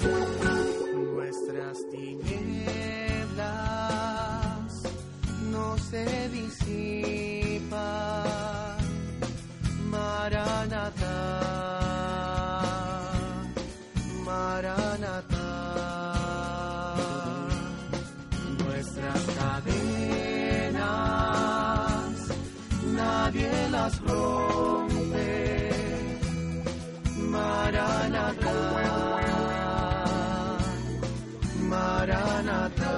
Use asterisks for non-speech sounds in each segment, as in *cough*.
Nuestras tinieblas no se disipan. Maranatha, Maranatha. Nuestras cadenas nadie las rompe. Maranatha. Maranatha.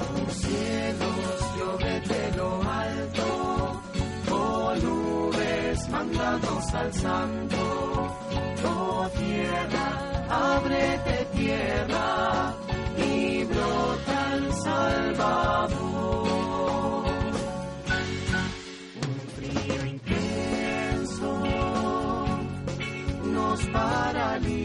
Oh cielos, llueve de lo alto, oh nubes, mándanos al santo, oh tierra, ábrete tierra y brota el Salvador. Un frío intenso nos paraliza.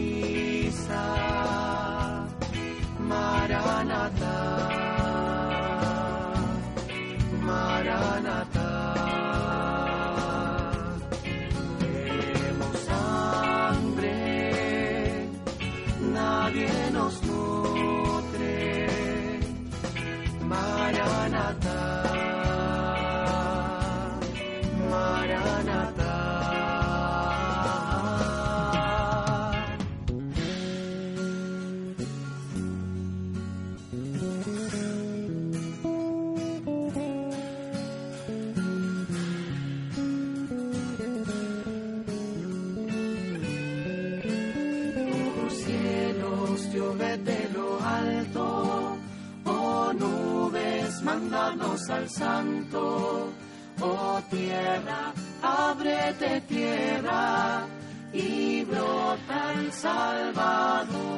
Y brota el Salvador.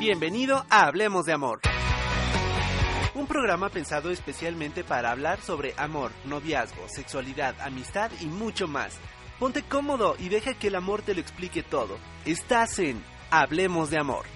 Bienvenido a Hablemos de Amor. Programa pensado especialmente para hablar sobre amor, noviazgo, sexualidad, amistad y mucho más. Ponte cómodo y deja que el amor te lo explique todo. Estás en Hablemos de Amor.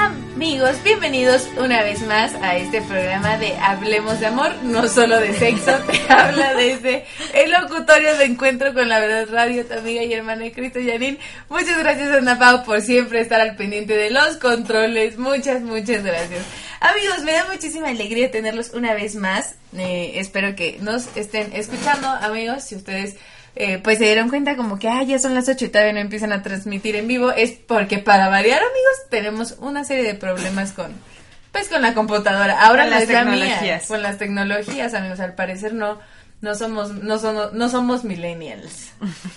Amigos, bienvenidos una vez más a este programa de Hablemos de Amor, no solo de sexo, *laughs* te habla desde el locutorio de Encuentro con la Verdad Radio, tu amiga y hermana de Cristo Yanin. Muchas gracias Ana Pau por siempre estar al pendiente de los controles, muchas, muchas gracias. Amigos, me da muchísima alegría tenerlos una vez más, Eh, espero que nos estén escuchando, amigos, si ustedes eh, pues se dieron cuenta como que ah, ya son las 8 y todavía no empiezan a transmitir en vivo, es porque para variar, amigos, tenemos una serie de problemas con pues con la computadora. Ahora Con no las es la mía, tecnologías. con las tecnologías, amigos, al parecer no no somos no somos no somos millennials.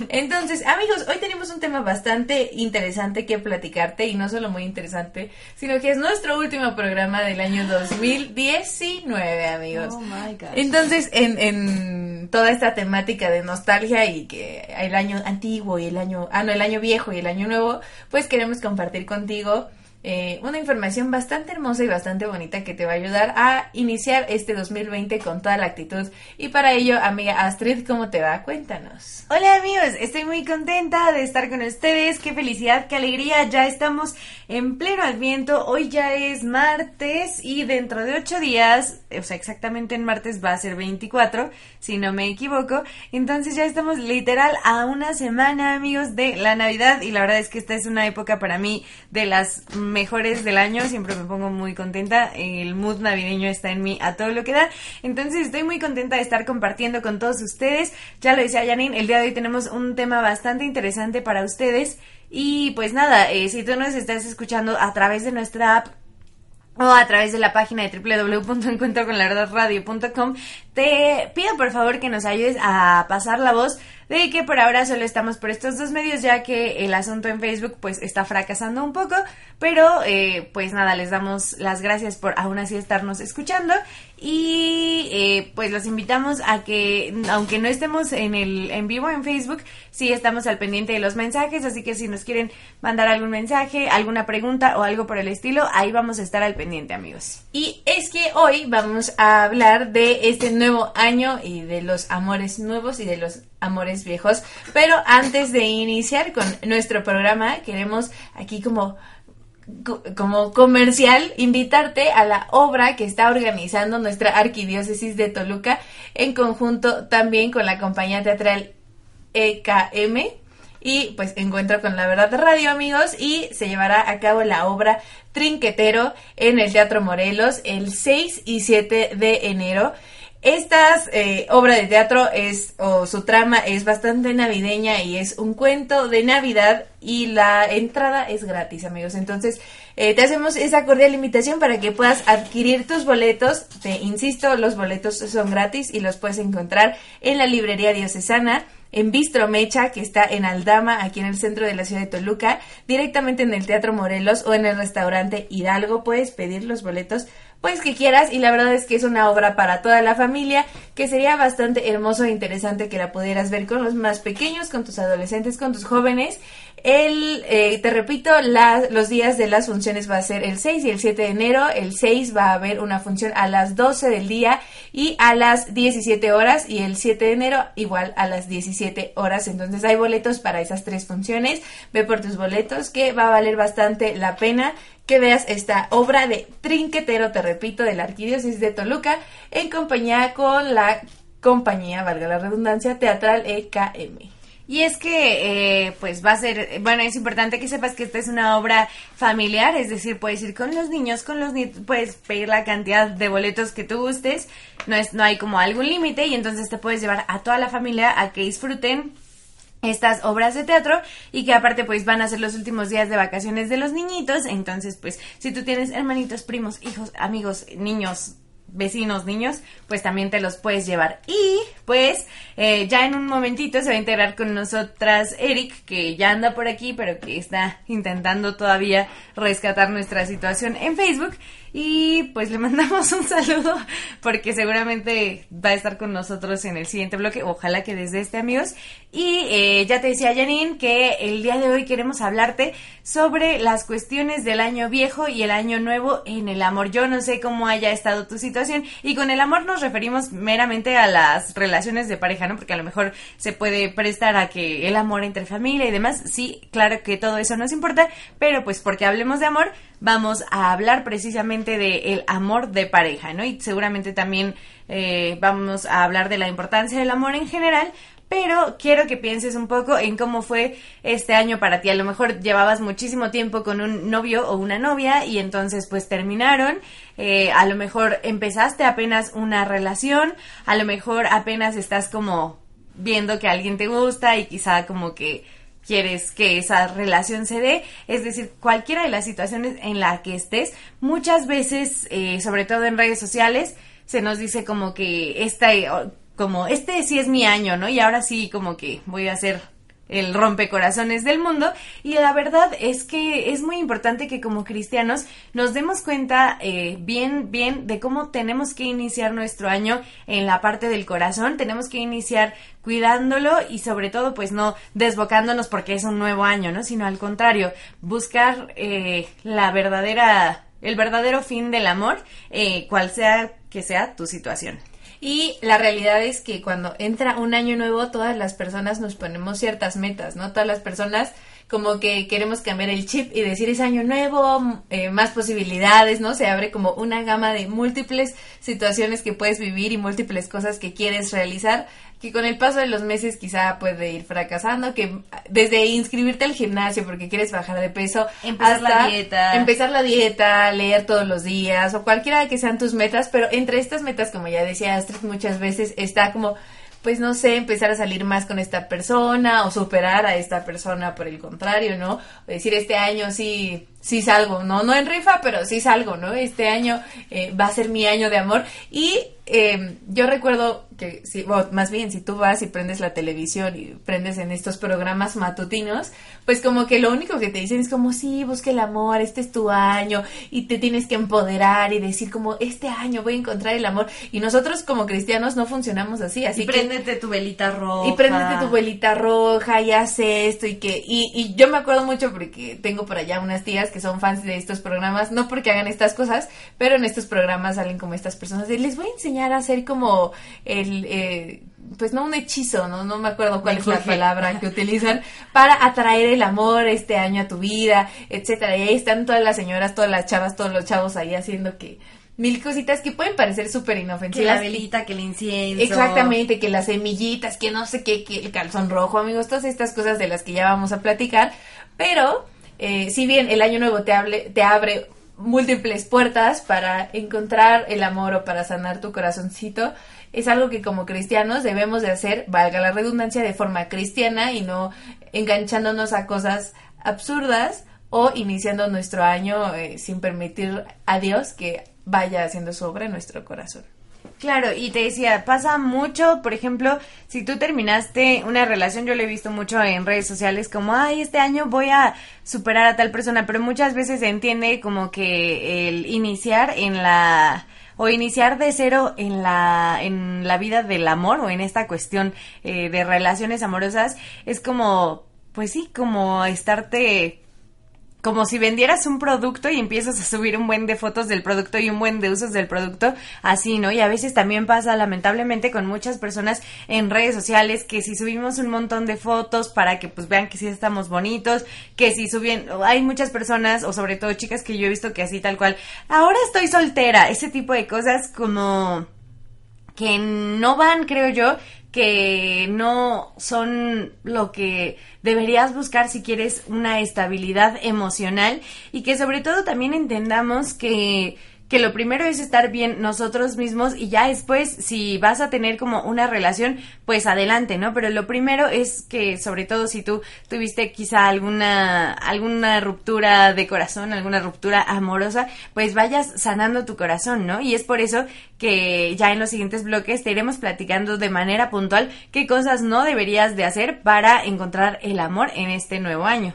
Entonces, amigos, hoy tenemos un tema bastante interesante que platicarte y no solo muy interesante, sino que es nuestro último programa del año 2019, amigos. Oh my gosh. Entonces, en, en toda esta temática de nostalgia y que el año antiguo y el año, ah, no, el año viejo y el año nuevo, pues queremos compartir contigo eh, una información bastante hermosa y bastante bonita que te va a ayudar a iniciar este 2020 con toda la actitud. Y para ello, amiga Astrid, ¿cómo te va? Cuéntanos. Hola amigos, estoy muy contenta de estar con ustedes, qué felicidad, qué alegría, ya estamos en pleno adviento, hoy ya es martes y dentro de ocho días, o sea exactamente en martes va a ser 24, si no me equivoco, entonces ya estamos literal a una semana amigos de la Navidad y la verdad es que esta es una época para mí de las mejores del año, siempre me pongo muy contenta, el mood navideño está en mí a todo lo que da, entonces estoy muy contenta de estar compartiendo con todos ustedes, ya lo decía Janine, el día de hoy tenemos un tema bastante interesante para ustedes. Y pues nada, eh, si tú nos estás escuchando a través de nuestra app o a través de la página de www.encuentroconlaverdadradio.com, te pido por favor que nos ayudes a pasar la voz de que por ahora solo estamos por estos dos medios ya que el asunto en Facebook pues está fracasando un poco, pero eh, pues nada, les damos las gracias por aún así estarnos escuchando. Y eh, pues los invitamos a que aunque no estemos en el en vivo en Facebook, sí estamos al pendiente de los mensajes, así que si nos quieren mandar algún mensaje, alguna pregunta o algo por el estilo, ahí vamos a estar al pendiente amigos. Y es que hoy vamos a hablar de este nuevo año y de los amores nuevos y de los amores viejos. Pero antes de iniciar con nuestro programa, queremos aquí como como comercial, invitarte a la obra que está organizando nuestra arquidiócesis de Toluca en conjunto también con la compañía teatral EKM y pues encuentro con la verdad radio amigos y se llevará a cabo la obra Trinquetero en el Teatro Morelos el 6 y 7 de enero. Esta eh, obra de teatro es, o su trama es bastante navideña y es un cuento de Navidad y la entrada es gratis, amigos. Entonces, eh, te hacemos esa cordial invitación para que puedas adquirir tus boletos. Te insisto, los boletos son gratis y los puedes encontrar en la librería diocesana en Bistro Mecha, que está en Aldama, aquí en el centro de la ciudad de Toluca, directamente en el Teatro Morelos o en el restaurante Hidalgo. Puedes pedir los boletos pues que quieras y la verdad es que es una obra para toda la familia que sería bastante hermoso e interesante que la pudieras ver con los más pequeños, con tus adolescentes, con tus jóvenes. El, eh, te repito, los días de las funciones va a ser el 6 y el 7 de enero. El 6 va a haber una función a las 12 del día y a las 17 horas y el 7 de enero igual a las 17 horas. Entonces hay boletos para esas tres funciones. Ve por tus boletos que va a valer bastante la pena que veas esta obra de Trinquetero, te repito, de la Arquidiócesis de Toluca, en compañía con la compañía, valga la redundancia, teatral EKM. Y es que, eh, pues va a ser, bueno, es importante que sepas que esta es una obra familiar, es decir, puedes ir con los niños, con los nietos, puedes pedir la cantidad de boletos que tú gustes, no, es, no hay como algún límite y entonces te puedes llevar a toda la familia a que disfruten estas obras de teatro y que aparte pues van a ser los últimos días de vacaciones de los niñitos, entonces pues si tú tienes hermanitos, primos, hijos, amigos, niños, vecinos, niños, pues también te los puedes llevar. Y pues eh, ya en un momentito se va a integrar con nosotras Eric, que ya anda por aquí, pero que está intentando todavía rescatar nuestra situación en Facebook. Y pues le mandamos un saludo porque seguramente va a estar con nosotros en el siguiente bloque. Ojalá que desde este, amigos. Y eh, ya te decía Janine que el día de hoy queremos hablarte sobre las cuestiones del año viejo y el año nuevo en el amor. Yo no sé cómo haya estado tu situación. Y con el amor nos referimos meramente a las relaciones de pareja, ¿no? Porque a lo mejor se puede prestar a que el amor entre familia y demás. Sí, claro que todo eso nos importa. Pero pues porque hablemos de amor, vamos a hablar precisamente de el amor de pareja, ¿no? Y seguramente también eh, vamos a hablar de la importancia del amor en general, pero quiero que pienses un poco en cómo fue este año para ti. A lo mejor llevabas muchísimo tiempo con un novio o una novia y entonces pues terminaron. Eh, a lo mejor empezaste apenas una relación, a lo mejor apenas estás como viendo que alguien te gusta y quizá como que quieres que esa relación se dé, es decir, cualquiera de las situaciones en la que estés, muchas veces, eh, sobre todo en redes sociales, se nos dice como que esta, como este sí es mi año, ¿no? Y ahora sí como que voy a hacer el rompecorazones del mundo. Y la verdad es que es muy importante que como cristianos nos demos cuenta eh, bien, bien de cómo tenemos que iniciar nuestro año en la parte del corazón. Tenemos que iniciar cuidándolo y sobre todo pues no desbocándonos porque es un nuevo año, ¿no? Sino al contrario, buscar eh, la verdadera, el verdadero fin del amor, eh, cual sea que sea tu situación. Y la realidad es que cuando entra un año nuevo, todas las personas nos ponemos ciertas metas, ¿no? Todas las personas como que queremos cambiar el chip y decir es año nuevo, eh, más posibilidades, ¿no? Se abre como una gama de múltiples situaciones que puedes vivir y múltiples cosas que quieres realizar que con el paso de los meses quizá puede ir fracasando, que desde inscribirte al gimnasio porque quieres bajar de peso, empezar la dieta, empezar la dieta, leer todos los días o cualquiera que sean tus metas, pero entre estas metas, como ya decía Astrid muchas veces, está como pues no sé, empezar a salir más con esta persona o superar a esta persona por el contrario, ¿no? decir, este año sí, sí salgo, no, no en rifa, pero sí salgo, ¿no? Este año eh, va a ser mi año de amor y eh, yo recuerdo que, si, más bien, si tú vas y prendes la televisión y prendes en estos programas matutinos, pues como que lo único que te dicen es como, sí, busque el amor, este es tu año, y te tienes que empoderar y decir como, este año voy a encontrar el amor. Y nosotros como cristianos no funcionamos así, así y préndete tu velita roja. Y préndete tu velita roja y haz esto y que, y, y yo me acuerdo mucho porque tengo por allá unas tías que son fans de estos programas, no porque hagan estas cosas, pero en estos programas salen como estas personas de, les voy a enseñar a hacer como el... Eh, pues no un hechizo, no, no me acuerdo cuál es la palabra que utilizan, para atraer el amor este año a tu vida, etcétera. Y ahí están todas las señoras, todas las chavas, todos los chavos ahí haciendo que mil cositas que pueden parecer súper inofensivas. Que la velita, que el incienso. Exactamente, que las semillitas, que no sé qué, que el calzón rojo, amigos, todas estas cosas de las que ya vamos a platicar. Pero, eh, si bien el año nuevo te, hable, te abre múltiples puertas para encontrar el amor o para sanar tu corazoncito. Es algo que como cristianos debemos de hacer, valga la redundancia, de forma cristiana y no enganchándonos a cosas absurdas o iniciando nuestro año eh, sin permitir a Dios que vaya haciendo su obra en nuestro corazón. Claro, y te decía, pasa mucho, por ejemplo, si tú terminaste una relación, yo lo he visto mucho en redes sociales, como, ay, este año voy a superar a tal persona, pero muchas veces se entiende como que el iniciar en la o iniciar de cero en la en la vida del amor o en esta cuestión eh, de relaciones amorosas es como pues sí como estarte como si vendieras un producto y empiezas a subir un buen de fotos del producto y un buen de usos del producto, así, ¿no? Y a veces también pasa lamentablemente con muchas personas en redes sociales que si subimos un montón de fotos para que pues vean que sí estamos bonitos, que si suben, hay muchas personas o sobre todo chicas que yo he visto que así tal cual, ahora estoy soltera, ese tipo de cosas como que no van, creo yo, que no son lo que deberías buscar si quieres una estabilidad emocional y que sobre todo también entendamos que que lo primero es estar bien nosotros mismos y ya después si vas a tener como una relación, pues adelante, ¿no? Pero lo primero es que sobre todo si tú tuviste quizá alguna alguna ruptura de corazón, alguna ruptura amorosa, pues vayas sanando tu corazón, ¿no? Y es por eso que ya en los siguientes bloques te iremos platicando de manera puntual qué cosas no deberías de hacer para encontrar el amor en este nuevo año.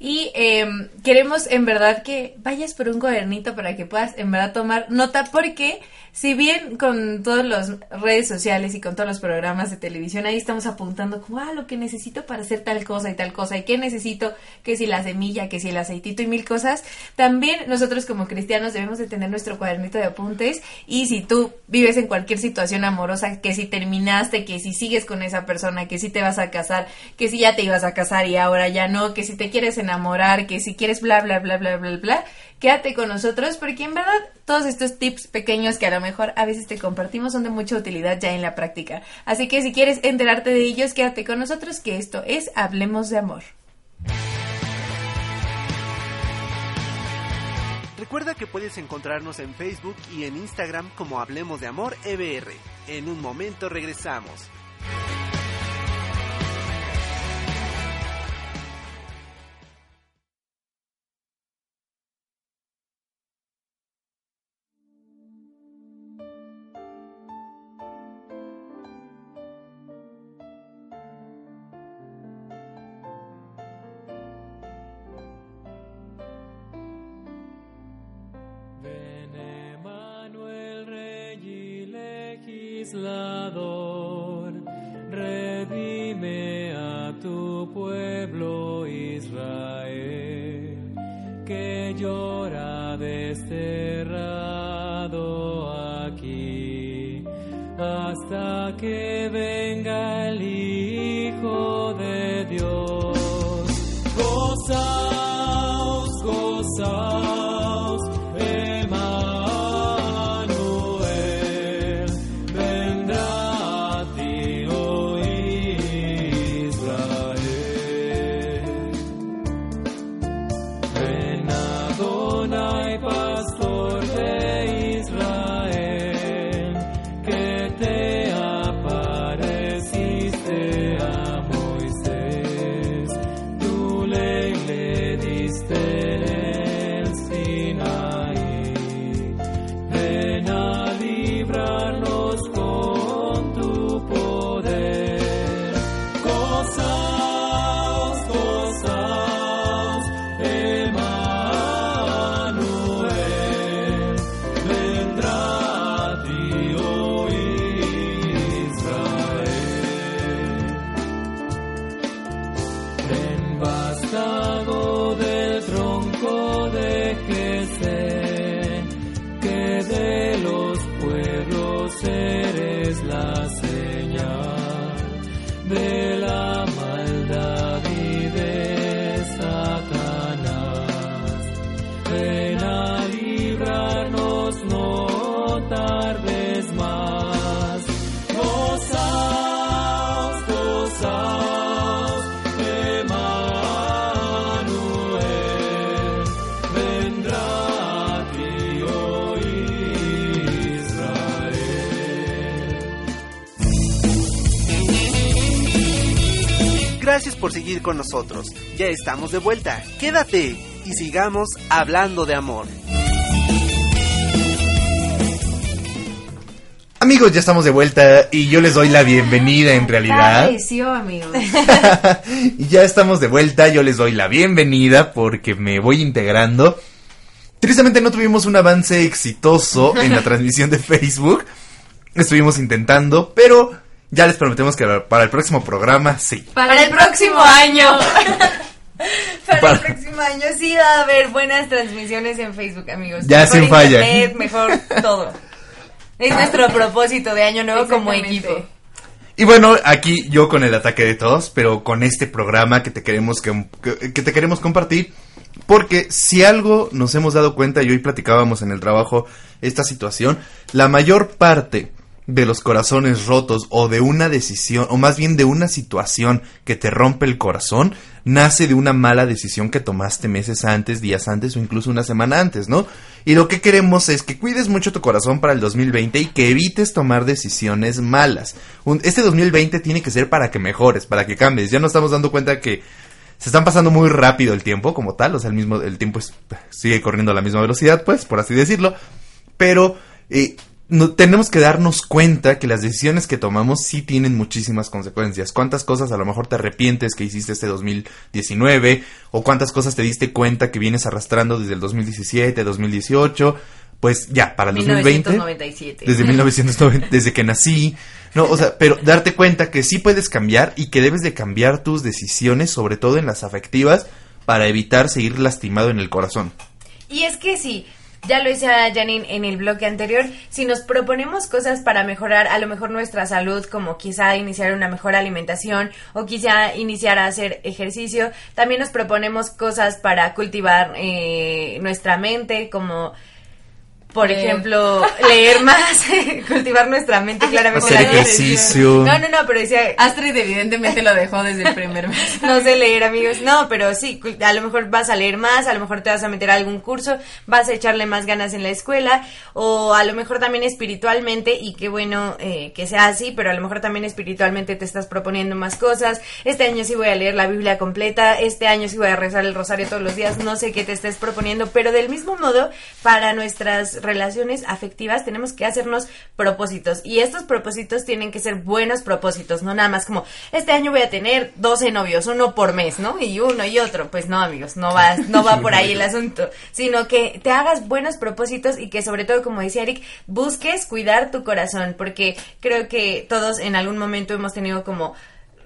Y em, queremos en verdad que vayas por un cuadernito para que puedas en verdad tomar nota porque si bien con todas las redes sociales y con todos los programas de televisión ahí estamos apuntando como, ah, lo que necesito para hacer tal cosa y tal cosa, y qué necesito, que si la semilla, que si el aceitito y mil cosas, también nosotros como cristianos debemos de tener nuestro cuadernito de apuntes y si tú vives en cualquier situación amorosa, que si terminaste, que si sigues con esa persona, que si te vas a casar, que si ya te ibas a casar y ahora ya no, que si te quieres enamorar, que si quieres bla, bla, bla, bla, bla, bla, quédate con nosotros porque en verdad todos estos tips pequeños que a lo mejor a veces te compartimos son de mucha utilidad ya en la práctica. Así que si quieres enterarte de ellos, quédate con nosotros que esto es Hablemos de Amor. Recuerda que puedes encontrarnos en Facebook y en Instagram como Hablemos de Amor EBR. En un momento regresamos. Seguir con nosotros. Ya estamos de vuelta. Quédate y sigamos hablando de amor. Amigos, ya estamos de vuelta y yo les doy la bienvenida en realidad. Amigos. *laughs* ya estamos de vuelta, yo les doy la bienvenida porque me voy integrando. Tristemente no tuvimos un avance exitoso en la *laughs* transmisión de Facebook. Estuvimos intentando, pero ya les prometemos que para el próximo programa sí. Para, el próximo año. Para, *laughs* Para- el próximo año sí va a haber buenas transmisiones en Facebook, amigos. Ya Mejor sin falla. internet, mejor *laughs* todo. Es nuestro propósito de año nuevo como equipo. Y bueno, aquí yo con el ataque de todos, pero con este programa que te queremos que, que- que te queremos compartir, porque si algo nos hemos dado cuenta y hoy platicábamos en el trabajo esta situación, la mayor parte de los corazones rotos o de una decisión o más bien de una situación que te rompe el corazón nace de una mala decisión que tomaste meses antes, días antes o incluso una semana antes, ¿no? Y lo que queremos es que cuides mucho tu corazón para el 2020 y que evites tomar decisiones malas. Este 2020 tiene que ser para que mejores, para que cambies. Ya nos estamos dando cuenta que se están pasando muy rápido el tiempo como tal, o sea, el mismo el tiempo sigue corriendo a la misma velocidad, pues, por así decirlo, pero eh, no, tenemos que darnos cuenta que las decisiones que tomamos sí tienen muchísimas consecuencias. ¿Cuántas cosas a lo mejor te arrepientes que hiciste este 2019? ¿O cuántas cosas te diste cuenta que vienes arrastrando desde el 2017, 2018? Pues ya, para el 2020 1997. desde 1990, *laughs* desde que nací, no, o sea, pero darte cuenta que sí puedes cambiar y que debes de cambiar tus decisiones, sobre todo en las afectivas, para evitar seguir lastimado en el corazón. Y es que sí, ya lo decía Janine en el bloque anterior, si nos proponemos cosas para mejorar a lo mejor nuestra salud, como quizá iniciar una mejor alimentación o quizá iniciar a hacer ejercicio, también nos proponemos cosas para cultivar eh, nuestra mente, como por Leer. ejemplo leer más, *laughs* cultivar nuestra mente claramente. Hacer La- ejercicio. No, no, no, pero decía Astrid evidentemente lo dejó desde el primer mes. *laughs* no sé leer, amigos. No, pero sí, a lo mejor vas a leer más, a lo mejor te vas a meter a algún curso, vas a echarle más ganas en la escuela, o a lo mejor también espiritualmente, y qué bueno eh, que sea así, pero a lo mejor también espiritualmente te estás proponiendo más cosas. Este año sí voy a leer la Biblia completa, este año sí voy a rezar el rosario todos los días, no sé qué te estés proponiendo, pero del mismo modo, para nuestras relaciones afectivas tenemos que hacernos propósitos, y estos propósitos tienen que ser buenos propósitos, no nada más como, este año voy a tener 12 novios, uno por mes, ¿no? Y uno y otro, pues no, amigos, no va, *laughs* no va por ahí el asunto, sino que te hagas buenos propósitos y que sobre todo, como decía Eric, busques cuidar tu corazón, porque creo que todos en algún momento hemos tenido como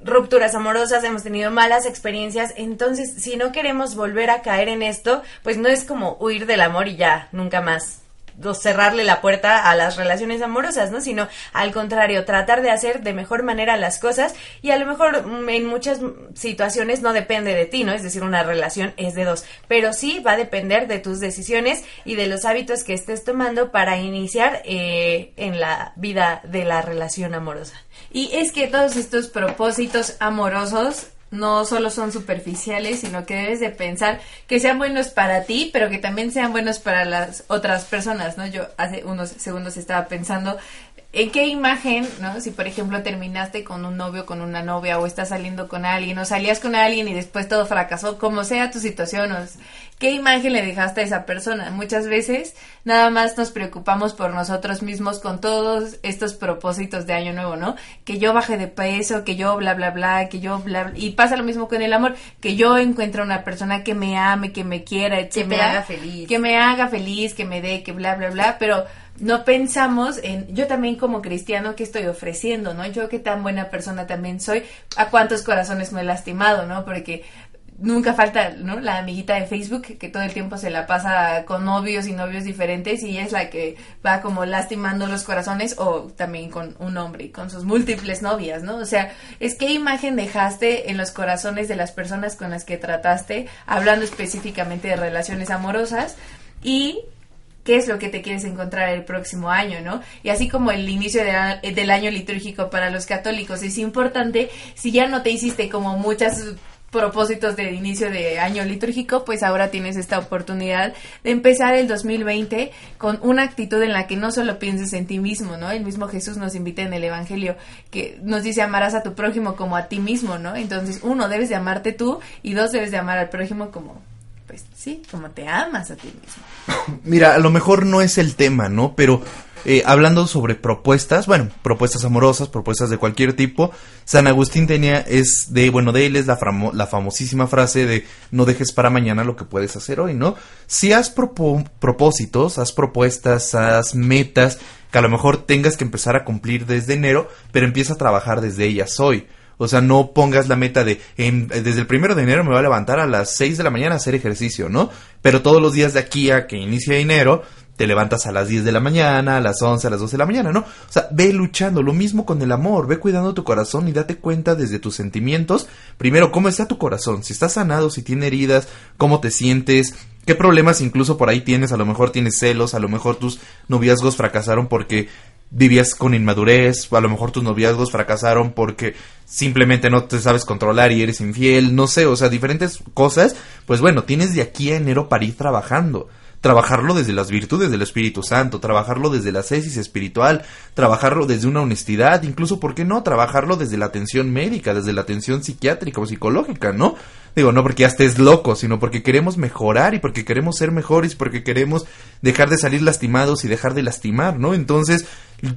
rupturas amorosas, hemos tenido malas experiencias, entonces si no queremos volver a caer en esto, pues no es como huir del amor y ya, nunca más cerrarle la puerta a las relaciones amorosas, ¿no? Sino al contrario, tratar de hacer de mejor manera las cosas y a lo mejor mm, en muchas situaciones no depende de ti, ¿no? Es decir, una relación es de dos, pero sí va a depender de tus decisiones y de los hábitos que estés tomando para iniciar eh, en la vida de la relación amorosa. Y es que todos estos propósitos amorosos no solo son superficiales, sino que debes de pensar que sean buenos para ti, pero que también sean buenos para las otras personas, ¿no? Yo hace unos segundos estaba pensando en qué imagen, ¿no? Si por ejemplo terminaste con un novio, con una novia, o estás saliendo con alguien, o salías con alguien y después todo fracasó, como sea tu situación, o ¿qué imagen le dejaste a esa persona? Muchas veces nada más nos preocupamos por nosotros mismos con todos estos propósitos de año nuevo, ¿no? Que yo baje de peso, que yo bla bla bla, que yo bla, bla y pasa lo mismo con el amor, que yo encuentre una persona que me ame, que me quiera, Que etcétera, me haga feliz. que me haga feliz, que me dé, que bla bla bla, pero no pensamos en yo también como cristiano qué estoy ofreciendo, ¿no? Yo qué tan buena persona también soy, a cuántos corazones me he lastimado, ¿no? Porque nunca falta, ¿no? La amiguita de Facebook que todo el tiempo se la pasa con novios y novios diferentes y es la que va como lastimando los corazones o también con un hombre y con sus múltiples novias, ¿no? O sea, es qué imagen dejaste en los corazones de las personas con las que trataste, hablando específicamente de relaciones amorosas y qué es lo que te quieres encontrar el próximo año, ¿no? Y así como el inicio a- del año litúrgico para los católicos es importante, si ya no te hiciste como muchas propósitos de inicio de año litúrgico, pues ahora tienes esta oportunidad de empezar el 2020 con una actitud en la que no solo pienses en ti mismo, ¿no? El mismo Jesús nos invita en el Evangelio que nos dice amarás a tu prójimo como a ti mismo, ¿no? Entonces, uno, debes de amarte tú y dos, debes de amar al prójimo como, pues sí, como te amas a ti mismo. *laughs* Mira, a lo mejor no es el tema, ¿no? Pero eh, hablando sobre propuestas, bueno, propuestas amorosas, propuestas de cualquier tipo, San Agustín tenía, es de, bueno, de él es la, framo- la famosísima frase de no dejes para mañana lo que puedes hacer hoy, ¿no? Si has propo- propósitos, haz propuestas, haz metas, que a lo mejor tengas que empezar a cumplir desde enero, pero empieza a trabajar desde ellas hoy. O sea, no pongas la meta de en- desde el primero de enero me voy a levantar a las 6 de la mañana a hacer ejercicio, ¿no? Pero todos los días de aquí a que inicie enero, te levantas a las 10 de la mañana, a las 11, a las 12 de la mañana, ¿no? O sea, ve luchando, lo mismo con el amor, ve cuidando tu corazón y date cuenta desde tus sentimientos, primero, cómo está tu corazón, si está sanado, si tiene heridas, cómo te sientes, qué problemas incluso por ahí tienes, a lo mejor tienes celos, a lo mejor tus noviazgos fracasaron porque vivías con inmadurez, a lo mejor tus noviazgos fracasaron porque simplemente no te sabes controlar y eres infiel, no sé, o sea, diferentes cosas, pues bueno, tienes de aquí a enero para ir trabajando. Trabajarlo desde las virtudes del Espíritu Santo, trabajarlo desde la cesis espiritual, trabajarlo desde una honestidad, incluso, ¿por qué no? Trabajarlo desde la atención médica, desde la atención psiquiátrica o psicológica, ¿no? Digo, no porque ya estés loco, sino porque queremos mejorar y porque queremos ser mejores, porque queremos dejar de salir lastimados y dejar de lastimar, ¿no? Entonces,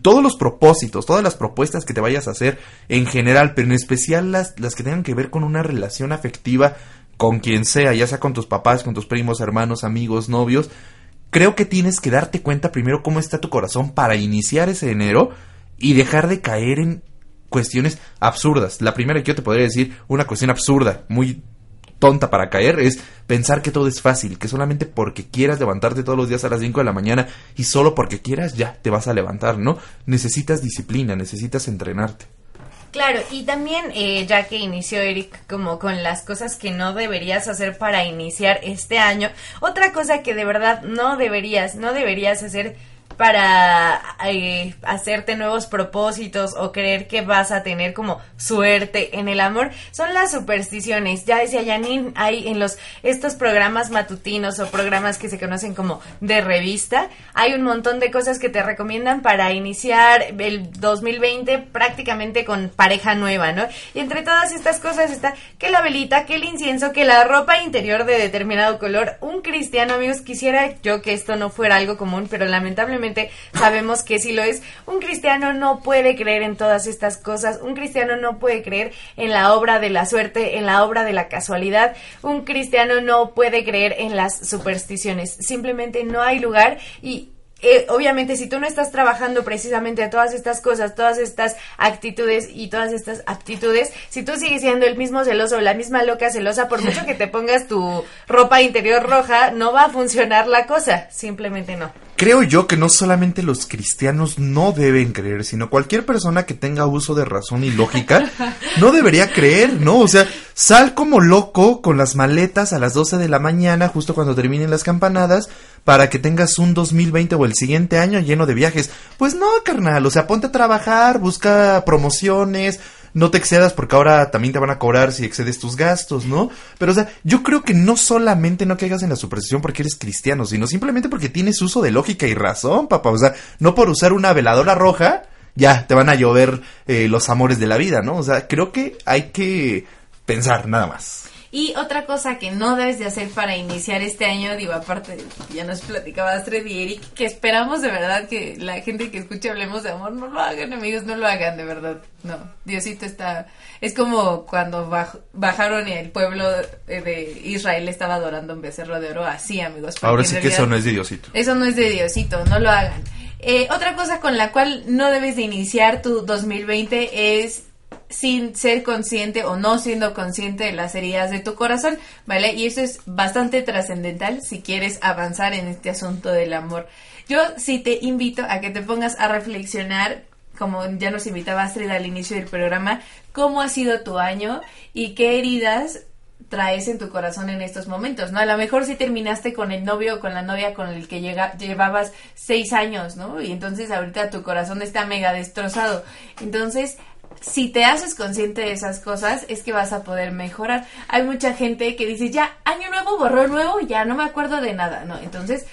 todos los propósitos, todas las propuestas que te vayas a hacer en general, pero en especial las, las que tengan que ver con una relación afectiva con quien sea, ya sea con tus papás, con tus primos, hermanos, amigos, novios, creo que tienes que darte cuenta primero cómo está tu corazón para iniciar ese enero y dejar de caer en cuestiones absurdas. La primera que yo te podría decir, una cuestión absurda, muy tonta para caer, es pensar que todo es fácil, que solamente porque quieras levantarte todos los días a las 5 de la mañana y solo porque quieras ya te vas a levantar, ¿no? Necesitas disciplina, necesitas entrenarte. Claro, y también eh, ya que inició Eric como con las cosas que no deberías hacer para iniciar este año, otra cosa que de verdad no deberías, no deberías hacer para eh, hacerte nuevos propósitos o creer que vas a tener como suerte en el amor son las supersticiones. Ya decía Janine, hay en los estos programas matutinos o programas que se conocen como de revista, hay un montón de cosas que te recomiendan para iniciar el 2020 prácticamente con pareja nueva, ¿no? Y entre todas estas cosas está que la velita, que el incienso, que la ropa interior de determinado color. Un cristiano, amigos, quisiera yo que esto no fuera algo común, pero lamentablemente sabemos que si lo es. Un cristiano no puede creer en todas estas cosas. Un cristiano no puede creer en la obra de la suerte, en la obra de la casualidad. Un cristiano no puede creer en las supersticiones. Simplemente no hay lugar y eh, obviamente si tú no estás trabajando precisamente todas estas cosas, todas estas actitudes y todas estas aptitudes, si tú sigues siendo el mismo celoso o la misma loca celosa, por mucho que te pongas tu ropa interior roja, no va a funcionar la cosa, simplemente no. Creo yo que no solamente los cristianos no deben creer, sino cualquier persona que tenga uso de razón y lógica *laughs* no debería creer, ¿no? O sea, sal como loco con las maletas a las 12 de la mañana, justo cuando terminen las campanadas, para que tengas un 2020 o el siguiente año lleno de viajes. Pues no, carnal, o sea, ponte a trabajar, busca promociones, no te excedas porque ahora también te van a cobrar si excedes tus gastos, ¿no? Pero, o sea, yo creo que no solamente no caigas en la superstición porque eres cristiano, sino simplemente porque tienes uso de lógica y razón, papá. O sea, no por usar una veladora roja, ya te van a llover eh, los amores de la vida, ¿no? O sea, creo que hay que pensar nada más. Y otra cosa que no debes de hacer para iniciar este año, digo, aparte, ya nos platicaba Astrid y Eric, que esperamos de verdad que la gente que escuche Hablemos de Amor no lo hagan, amigos, no lo hagan, de verdad. No, Diosito está... Es como cuando baj- bajaron y el pueblo de Israel estaba adorando un becerro de oro, así, amigos. Ahora sí que eso no es de Diosito. eso no es de Diosito, no lo hagan. Eh, otra cosa con la cual no debes de iniciar tu 2020 es sin ser consciente o no siendo consciente de las heridas de tu corazón, ¿vale? Y eso es bastante trascendental si quieres avanzar en este asunto del amor. Yo sí te invito a que te pongas a reflexionar, como ya nos invitaba Astrid al inicio del programa, cómo ha sido tu año y qué heridas traes en tu corazón en estos momentos, ¿no? A lo mejor si terminaste con el novio o con la novia con el que llega, llevabas seis años, ¿no? Y entonces ahorita tu corazón está mega destrozado. Entonces, si te haces consciente de esas cosas, es que vas a poder mejorar. Hay mucha gente que dice, ya, año nuevo, borró nuevo, ya no me acuerdo de nada, ¿no? Entonces,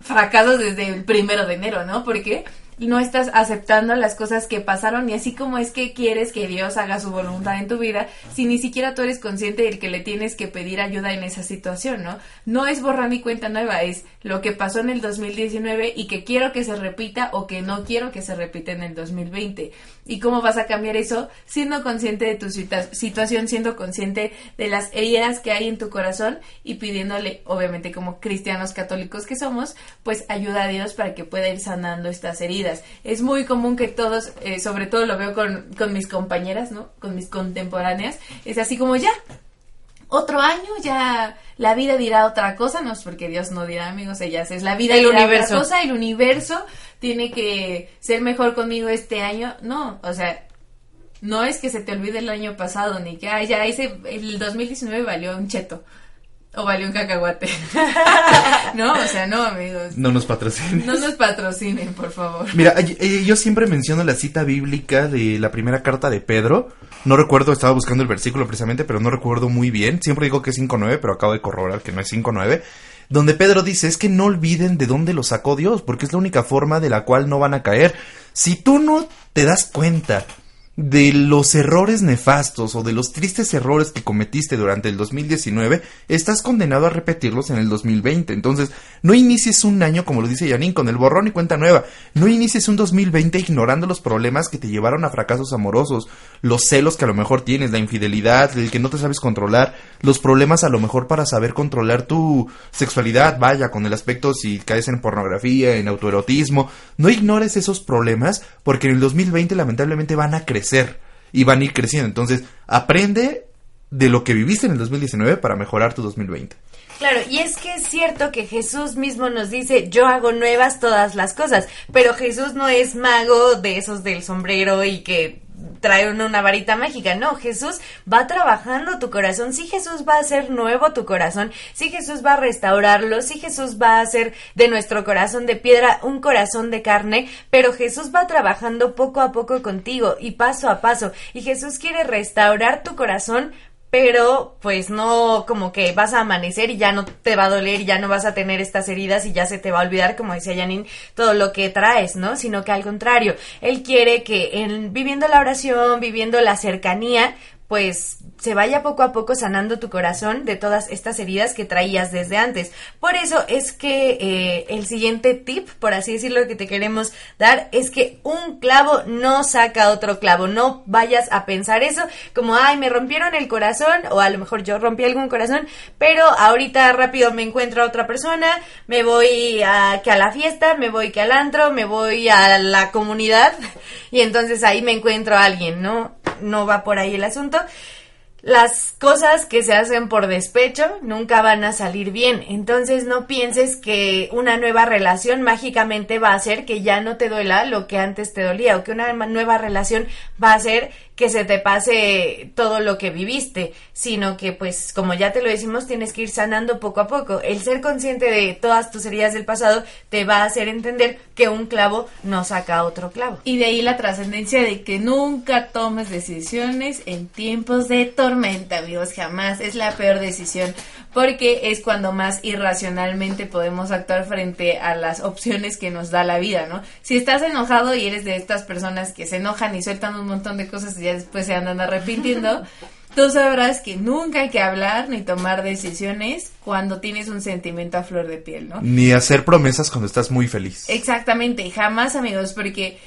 fracasos desde el primero de enero, ¿no? Porque no estás aceptando las cosas que pasaron y así como es que quieres que Dios haga su voluntad en tu vida, si ni siquiera tú eres consciente del que le tienes que pedir ayuda en esa situación, ¿no? No es borrar mi cuenta nueva, es lo que pasó en el 2019 y que quiero que se repita o que no quiero que se repita en el 2020. ¿Y cómo vas a cambiar eso? Siendo consciente de tu situación, siendo consciente de las heridas que hay en tu corazón y pidiéndole, obviamente como cristianos católicos que somos, pues ayuda a Dios para que pueda ir sanando estas heridas. Es muy común que todos, eh, sobre todo lo veo con, con mis compañeras, ¿no? Con mis contemporáneas, es así como ya, otro año ya la vida dirá otra cosa, no es porque Dios no dirá, amigos, ellas es la vida el dirá universo. otra cosa, el universo tiene que ser mejor conmigo este año. No, o sea, no es que se te olvide el año pasado ni que ay, ya ese el 2019 valió un cheto. O valió un cacahuate. *laughs* no, o sea, no, amigos. No nos patrocinen. No nos patrocinen, por favor. Mira, eh, yo siempre menciono la cita bíblica de la primera carta de Pedro. No recuerdo, estaba buscando el versículo precisamente, pero no recuerdo muy bien. Siempre digo que es 5.9, pero acabo de corroborar que no es 5.9. Donde Pedro dice, es que no olviden de dónde lo sacó Dios, porque es la única forma de la cual no van a caer. Si tú no te das cuenta de los errores nefastos o de los tristes errores que cometiste durante el 2019, estás condenado a repetirlos en el 2020. Entonces, no inicies un año, como lo dice Janine, con el borrón y cuenta nueva. No inicies un 2020 ignorando los problemas que te llevaron a fracasos amorosos, los celos que a lo mejor tienes, la infidelidad, el que no te sabes controlar, los problemas a lo mejor para saber controlar tu sexualidad, vaya, con el aspecto si caes en pornografía, en autoerotismo. No ignores esos problemas porque en el 2020 lamentablemente van a crecer y van a ir creciendo. Entonces, aprende de lo que viviste en el 2019 para mejorar tu 2020. Claro, y es que es cierto que Jesús mismo nos dice, yo hago nuevas todas las cosas, pero Jesús no es mago de esos del sombrero y que trae una, varita mágica, no, Jesús va trabajando tu corazón, sí Jesús va a hacer nuevo tu corazón, sí Jesús va a restaurarlo, sí Jesús va a hacer de nuestro corazón de piedra un corazón de carne, pero Jesús va trabajando poco a poco contigo y paso a paso, y Jesús quiere restaurar tu corazón pero pues no como que vas a amanecer y ya no te va a doler y ya no vas a tener estas heridas y ya se te va a olvidar, como decía Janine, todo lo que traes, ¿no? Sino que al contrario, él quiere que en, viviendo la oración, viviendo la cercanía, pues se vaya poco a poco sanando tu corazón de todas estas heridas que traías desde antes. Por eso es que eh, el siguiente tip, por así decirlo, que te queremos dar es que un clavo no saca otro clavo. No vayas a pensar eso como, ay, me rompieron el corazón o a lo mejor yo rompí algún corazón, pero ahorita rápido me encuentro a otra persona, me voy a, que a la fiesta, me voy que al antro, me voy a la comunidad *laughs* y entonces ahí me encuentro a alguien, ¿no? No va por ahí el asunto las cosas que se hacen por despecho nunca van a salir bien. Entonces no pienses que una nueva relación mágicamente va a hacer que ya no te duela lo que antes te dolía o que una nueva relación va a hacer que se te pase todo lo que viviste, sino que pues como ya te lo decimos tienes que ir sanando poco a poco. El ser consciente de todas tus heridas del pasado te va a hacer entender que un clavo no saca otro clavo. Y de ahí la trascendencia de que nunca tomes decisiones en tiempos de tormenta, amigos, jamás es la peor decisión, porque es cuando más irracionalmente podemos actuar frente a las opciones que nos da la vida, ¿no? Si estás enojado y eres de estas personas que se enojan y sueltan un montón de cosas y ya después se andan arrepintiendo, *laughs* tú sabrás que nunca hay que hablar ni tomar decisiones cuando tienes un sentimiento a flor de piel, ¿no? Ni hacer promesas cuando estás muy feliz. Exactamente, jamás amigos, porque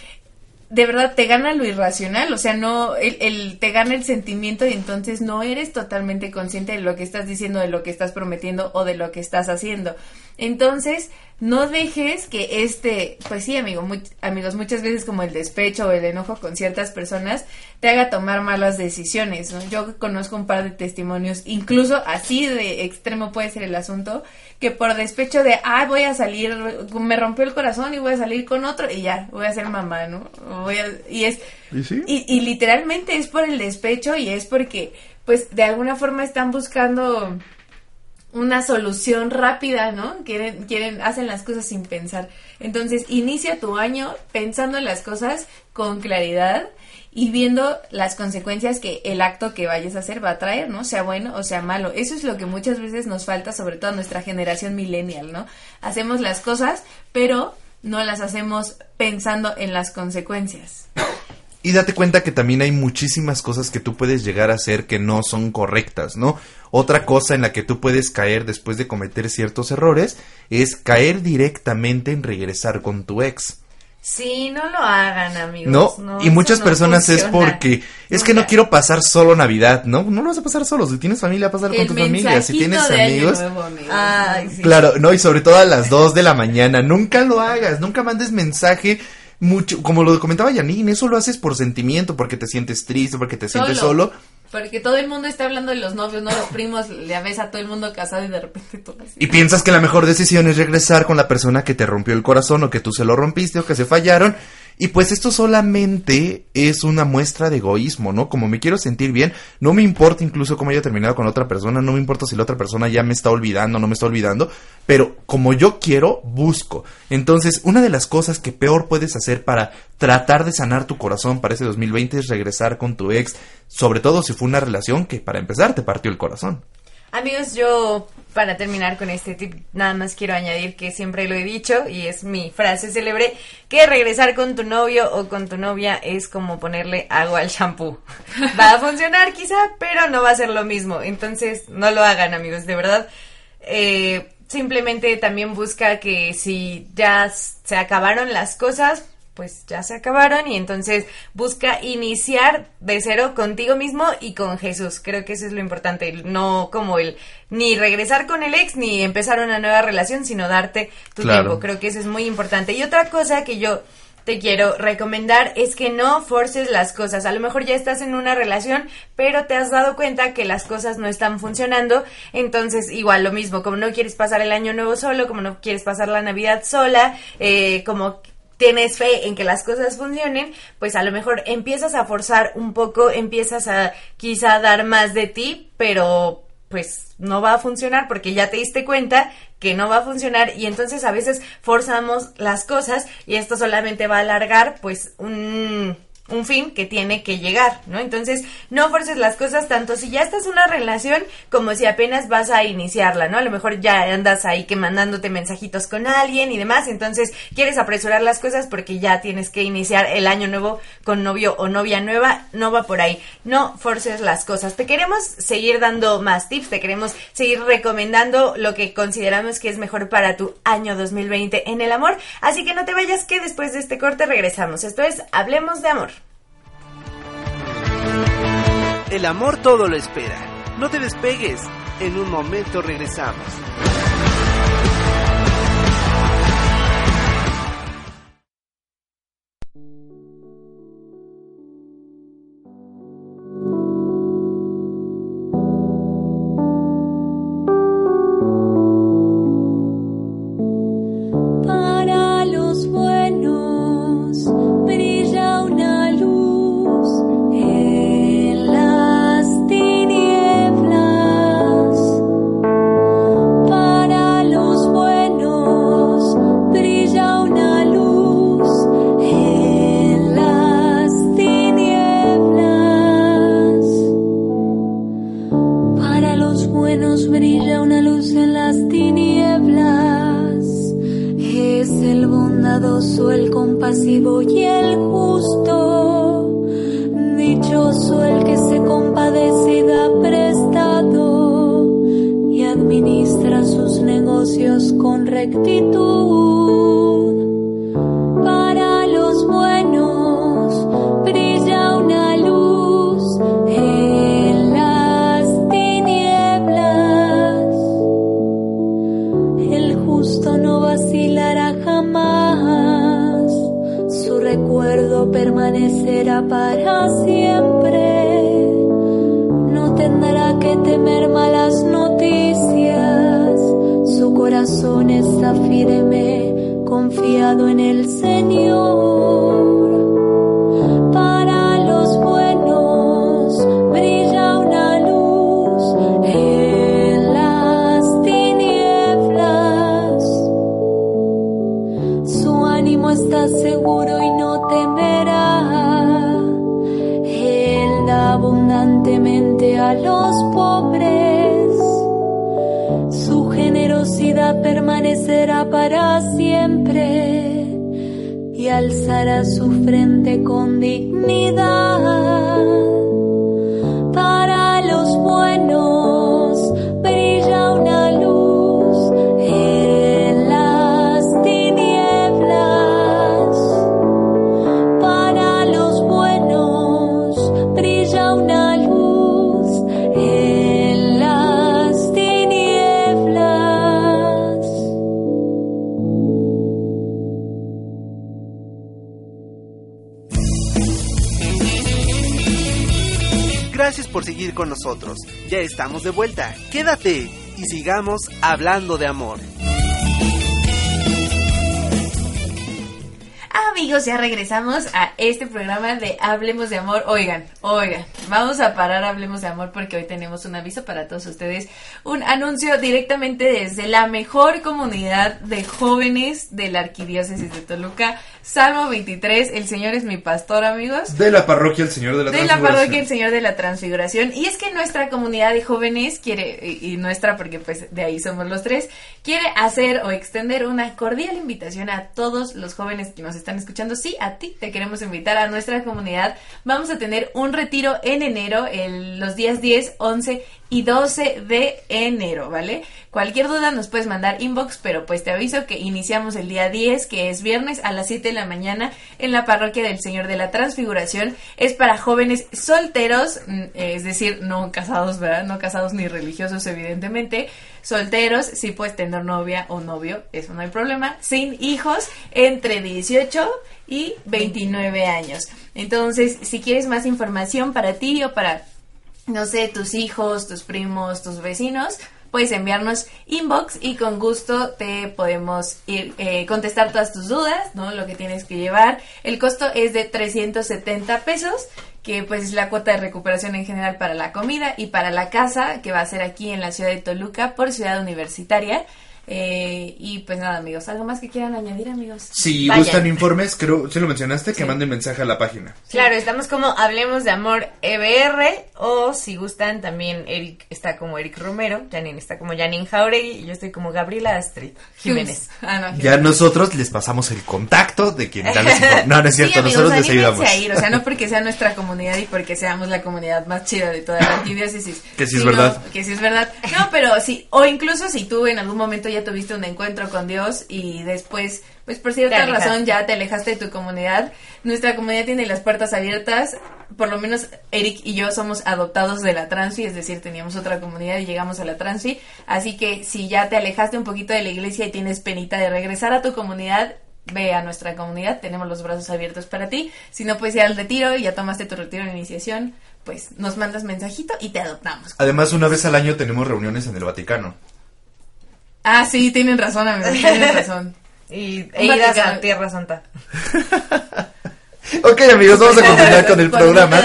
de verdad te gana lo irracional, o sea, no, el, el, te gana el sentimiento y entonces no eres totalmente consciente de lo que estás diciendo, de lo que estás prometiendo o de lo que estás haciendo. Entonces, no dejes que este, pues sí, amigo, muy, amigos, muchas veces como el despecho o el enojo con ciertas personas te haga tomar malas decisiones. ¿no? Yo conozco un par de testimonios, incluso así de extremo puede ser el asunto, que por despecho de, ah, voy a salir, me rompió el corazón y voy a salir con otro y ya, voy a ser mamá, ¿no? Voy a, y es, ¿Y sí? y, y literalmente es por el despecho y es porque, pues, de alguna forma están buscando una solución rápida, ¿no? Quieren, quieren, hacen las cosas sin pensar. Entonces, inicia tu año pensando en las cosas con claridad y viendo las consecuencias que el acto que vayas a hacer va a traer, ¿no? Sea bueno o sea malo. Eso es lo que muchas veces nos falta, sobre todo a nuestra generación millennial, ¿no? Hacemos las cosas, pero no las hacemos pensando en las consecuencias. Y date cuenta que también hay muchísimas cosas que tú puedes llegar a hacer que no son correctas, ¿no? Otra cosa en la que tú puedes caer después de cometer ciertos errores es caer directamente en regresar con tu ex. Sí, no lo hagan, amigos. No, y muchas personas es porque es que no quiero pasar solo Navidad, ¿no? No lo vas a pasar solo, si tienes familia, pasar con tu familia, si tienes amigos. Claro, no, y sobre todo a las 2 de la mañana, nunca lo hagas, nunca mandes mensaje mucho, como lo comentaba Janine, eso lo haces por sentimiento, porque te sientes triste, porque te sientes solo porque todo el mundo está hablando de los novios, no los primos, le ves a todo el mundo casado y de repente tú así. Y piensas que la mejor decisión es regresar con la persona que te rompió el corazón o que tú se lo rompiste o que se fallaron y pues esto solamente es una muestra de egoísmo, ¿no? Como me quiero sentir bien, no me importa incluso cómo haya terminado con otra persona, no me importa si la otra persona ya me está olvidando no me está olvidando, pero como yo quiero, busco. Entonces, una de las cosas que peor puedes hacer para tratar de sanar tu corazón para ese 2020 es regresar con tu ex, sobre todo si fue una relación que para empezar te partió el corazón. Amigos, yo para terminar con este tip, nada más quiero añadir que siempre lo he dicho y es mi frase célebre, que regresar con tu novio o con tu novia es como ponerle agua al shampoo. *laughs* Va a funcionar quizá, pero no va a ser lo mismo. Entonces, no lo hagan, amigos, de verdad. Eh, simplemente también busca que si ya se acabaron las cosas, pues ya se acabaron y entonces busca iniciar de cero contigo mismo y con Jesús. Creo que eso es lo importante, no como el ni regresar con el ex ni empezar una nueva relación, sino darte tu tiempo. Creo que eso es muy importante. Y otra cosa que yo te quiero recomendar es que no forces las cosas. A lo mejor ya estás en una relación, pero te has dado cuenta que las cosas no están funcionando. Entonces, igual lo mismo, como no quieres pasar el año nuevo solo, como no quieres pasar la Navidad sola, eh, como tienes fe en que las cosas funcionen, pues a lo mejor empiezas a forzar un poco, empiezas a quizá dar más de ti, pero pues no va a funcionar porque ya te diste cuenta que no va a funcionar y entonces a veces forzamos las cosas y esto solamente va a alargar pues un un fin que tiene que llegar, ¿no? Entonces, no forces las cosas tanto si ya estás en una relación como si apenas vas a iniciarla, ¿no? A lo mejor ya andas ahí que mandándote mensajitos con alguien y demás, entonces quieres apresurar las cosas porque ya tienes que iniciar el año nuevo con novio o novia nueva, no va por ahí. No forces las cosas. Te queremos seguir dando más tips, te queremos seguir recomendando lo que consideramos que es mejor para tu año 2020 en el amor, así que no te vayas que después de este corte regresamos. Esto es Hablemos de amor. El amor todo lo espera. No te despegues. En un momento regresamos. a los pobres. Su generosidad permanecerá para siempre y alzará su frente con dignidad. Por seguir con nosotros. Ya estamos de vuelta. Quédate y sigamos hablando de amor. Amigos, ya regresamos a este programa de Hablemos de Amor. Oigan, oigan, vamos a parar Hablemos de Amor porque hoy tenemos un aviso para todos ustedes. Un anuncio directamente desde la mejor comunidad de jóvenes de la Arquidiócesis de Toluca. Salmo 23, el Señor es mi pastor, amigos. De la parroquia El Señor de la de la Transfiguración. parroquia El Señor de la Transfiguración. Y es que nuestra comunidad de jóvenes quiere, y, y nuestra porque pues de ahí somos los tres, quiere hacer o extender una cordial invitación a todos los jóvenes que nos están escuchando. Sí, a ti te queremos invitar a nuestra comunidad. Vamos a tener un retiro en enero, el- los días 10, 11 y 12 de enero, ¿vale? Cualquier duda nos puedes mandar inbox, pero pues te aviso que iniciamos el día 10, que es viernes a las 7 de la mañana en la parroquia del Señor de la Transfiguración. Es para jóvenes solteros, mm, es decir, no casados, ¿verdad? No casados ni religiosos, evidentemente. Solteros, sí puedes tener novia o novio, eso no hay problema. Sin hijos, entre 18 y 29 años. Entonces, si quieres más información para ti o para no sé, tus hijos, tus primos, tus vecinos, puedes enviarnos inbox y con gusto te podemos ir, eh, contestar todas tus dudas, ¿no? Lo que tienes que llevar. El costo es de 370 pesos, que pues es la cuota de recuperación en general para la comida y para la casa, que va a ser aquí en la ciudad de Toluca por ciudad universitaria. Eh, y pues nada, amigos, ¿algo más que quieran añadir, amigos? Si Vayan. gustan informes, creo, ¿se lo mencionaste? Que manden mensaje a la página. Claro, estamos como Hablemos de Amor EBR o si gustan también Eric está como Eric Romero, Janine está como Janine Jauregui y yo estoy como Gabriela Astrid Jiménez. Ah, no, Ya nosotros les pasamos el contacto de quien tal les *laughs* informe. No, no es cierto, Sí, amigos, nosotros les ayudamos. a ir, o sea, no porque sea nuestra comunidad y porque seamos la comunidad más chida de toda la *laughs* arquidiócesis. Que sí es verdad. Que sí es verdad. No, pero sí, o incluso si tú en algún momento ya tuviste un encuentro con Dios y después, pues por cierta razón ya te alejaste de tu comunidad, nuestra comunidad tiene las puertas abiertas. Por lo menos Eric y yo somos adoptados de la Transfi, es decir, teníamos otra comunidad y llegamos a la Transfi. Así que si ya te alejaste un poquito de la iglesia y tienes penita de regresar a tu comunidad, ve a nuestra comunidad, tenemos los brazos abiertos para ti. Si no puedes ir al retiro y ya tomaste tu retiro de iniciación, pues nos mandas mensajito y te adoptamos. Además, una vez al año tenemos reuniones en el Vaticano. Ah, sí, tienen razón, amigos, tienen razón. *laughs* Y e idas a Tierra Santa. *laughs* Ok, amigos, vamos a *laughs* continuar con el programa.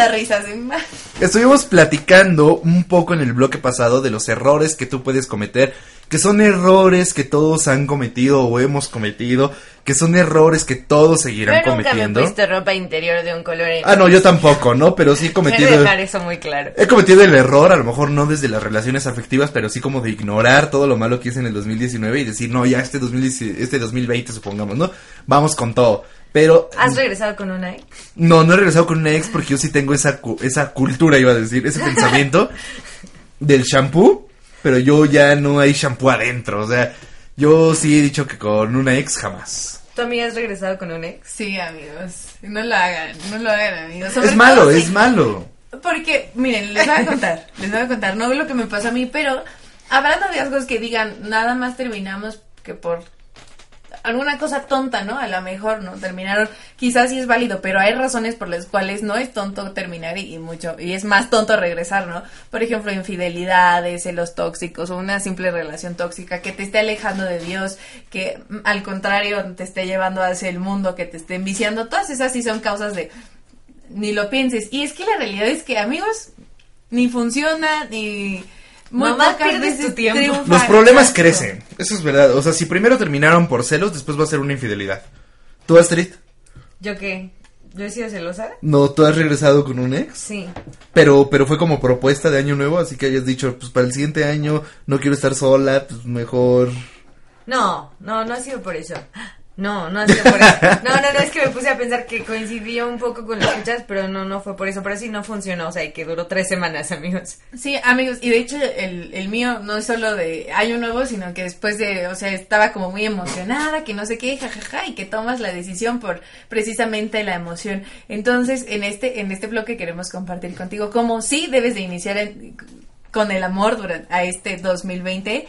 Estuvimos platicando un poco en el bloque pasado de los errores que tú puedes cometer, que son errores que todos han cometido o hemos cometido, que son errores que todos seguirán Yo nunca me he cometiendo. puesto ropa interior de un color. Ah, no, yo tampoco, ¿no? Pero sí he *laughs* cometido... dejar eso muy claro. He cometido el error, a lo mejor no desde las relaciones afectivas, pero sí como de ignorar todo lo malo que hice en el 2019 y decir, no, ya este, 2010 este 2020 supongamos, ¿no? Vamos con todo. Pero ¿Has regresado con una ex? no, no he regresado con una ex porque yo sí tengo esa, cu- esa cultura, iba a decir, ese pensamiento del shampoo, pero yo ya no hay shampoo adentro, o sea, yo sí he dicho que con una ex jamás. ¿Tu amiga has regresado con un ex? Sí, amigos, no lo hagan, no lo hagan, amigos. Sobre Es malo, todo es malo. Porque, miren, les voy a contar, les voy a contar, no lo que me pasó a mí, pero habrá noviazgos que digan, nada más terminamos que por alguna cosa tonta, ¿no? A lo mejor, ¿no? Terminaron, quizás sí es válido, pero hay razones por las cuales no es tonto terminar y, mucho, y es más tonto regresar, ¿no? Por ejemplo, infidelidades, celos tóxicos o una simple relación tóxica que te esté alejando de Dios, que mm, al contrario te esté llevando hacia el mundo, que te esté enviciando, todas esas sí son causas de ni lo pienses. Y es que la realidad es que, amigos, ni funciona, ni... muy Mamá, pierdes tu tiempo. Los problemas Exacto. crecen, eso es verdad. O sea, si primero terminaron por celos, después va a ser una infidelidad. ¿Tú, Astrid? ¿Yo qué? ¿Yo he sido celosa? No, tú has regresado con un ex, Sí. pero pero fue como propuesta de año nuevo, así que hayas dicho, pues para el siguiente año no quiero estar sola, pues mejor. No, no, no ha sido por eso. No, no ha sido por eso. No, no, no, es que me puse a pensar que coincidió un poco con las fechas, pero no, no fue por eso. Pero sí no funcionó, o sea, y que duró tres semanas, amigos. Sí, amigos, y de hecho el, el mío no es solo de año nuevo, sino que después de, o sea, estaba como muy emocionada, que no sé qué, jajaja, y que tomas la decisión por precisamente la emoción. Entonces, en este, en este bloque queremos compartir contigo cómo sí debes de iniciar en- con el amor durante, a este 2020.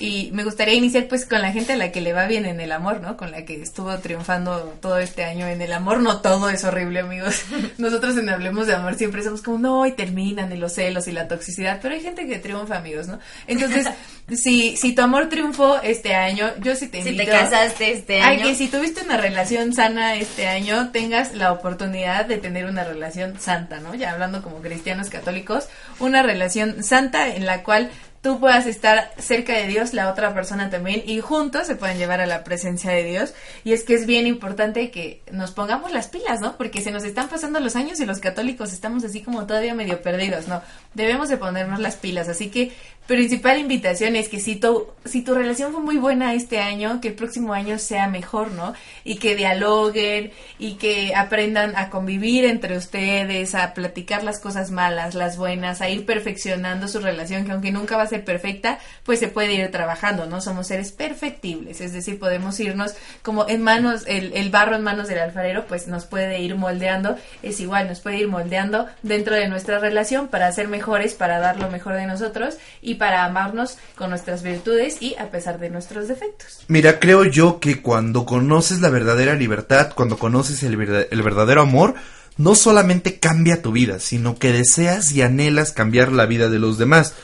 Y me gustaría iniciar pues con la gente a la que le va bien en el amor, ¿no? Con la que estuvo triunfando todo este año en el amor. No todo es horrible, amigos. *laughs* Nosotros en Hablemos de Amor siempre somos como, no, y terminan, y los celos y la toxicidad. Pero hay gente que triunfa, amigos, ¿no? Entonces, *laughs* si, si tu amor triunfó este año, yo sí te Si invito... te casaste este a año. que si tuviste una relación sana este año, tengas la oportunidad de tener una relación santa, ¿no? Ya hablando como cristianos católicos, una relación santa en la cual tú puedas estar cerca de Dios, la otra persona también, y juntos se pueden llevar a la presencia de Dios. Y es que es bien importante que nos pongamos las pilas, ¿no? Porque se nos están pasando los años y los católicos estamos así como todavía medio perdidos, ¿no? Debemos de ponernos las pilas. Así que principal invitación es que si tu, si tu relación fue muy buena este año, que el próximo año sea mejor, ¿no? Y que dialoguen y que aprendan a convivir entre ustedes, a platicar las cosas malas, las buenas, a ir perfeccionando su relación, que aunque nunca va a ser perfecta, pues se puede ir trabajando, ¿no? Somos seres perfectibles, es decir, podemos irnos como en manos, el, el barro en manos del alfarero, pues nos puede ir moldeando, es igual, nos puede ir moldeando dentro de nuestra relación para ser mejores, para dar lo mejor de nosotros y para amarnos con nuestras virtudes y a pesar de nuestros defectos. Mira, creo yo que cuando conoces la verdadera libertad, cuando conoces el, verda- el verdadero amor, no solamente cambia tu vida, sino que deseas y anhelas cambiar la vida de los demás.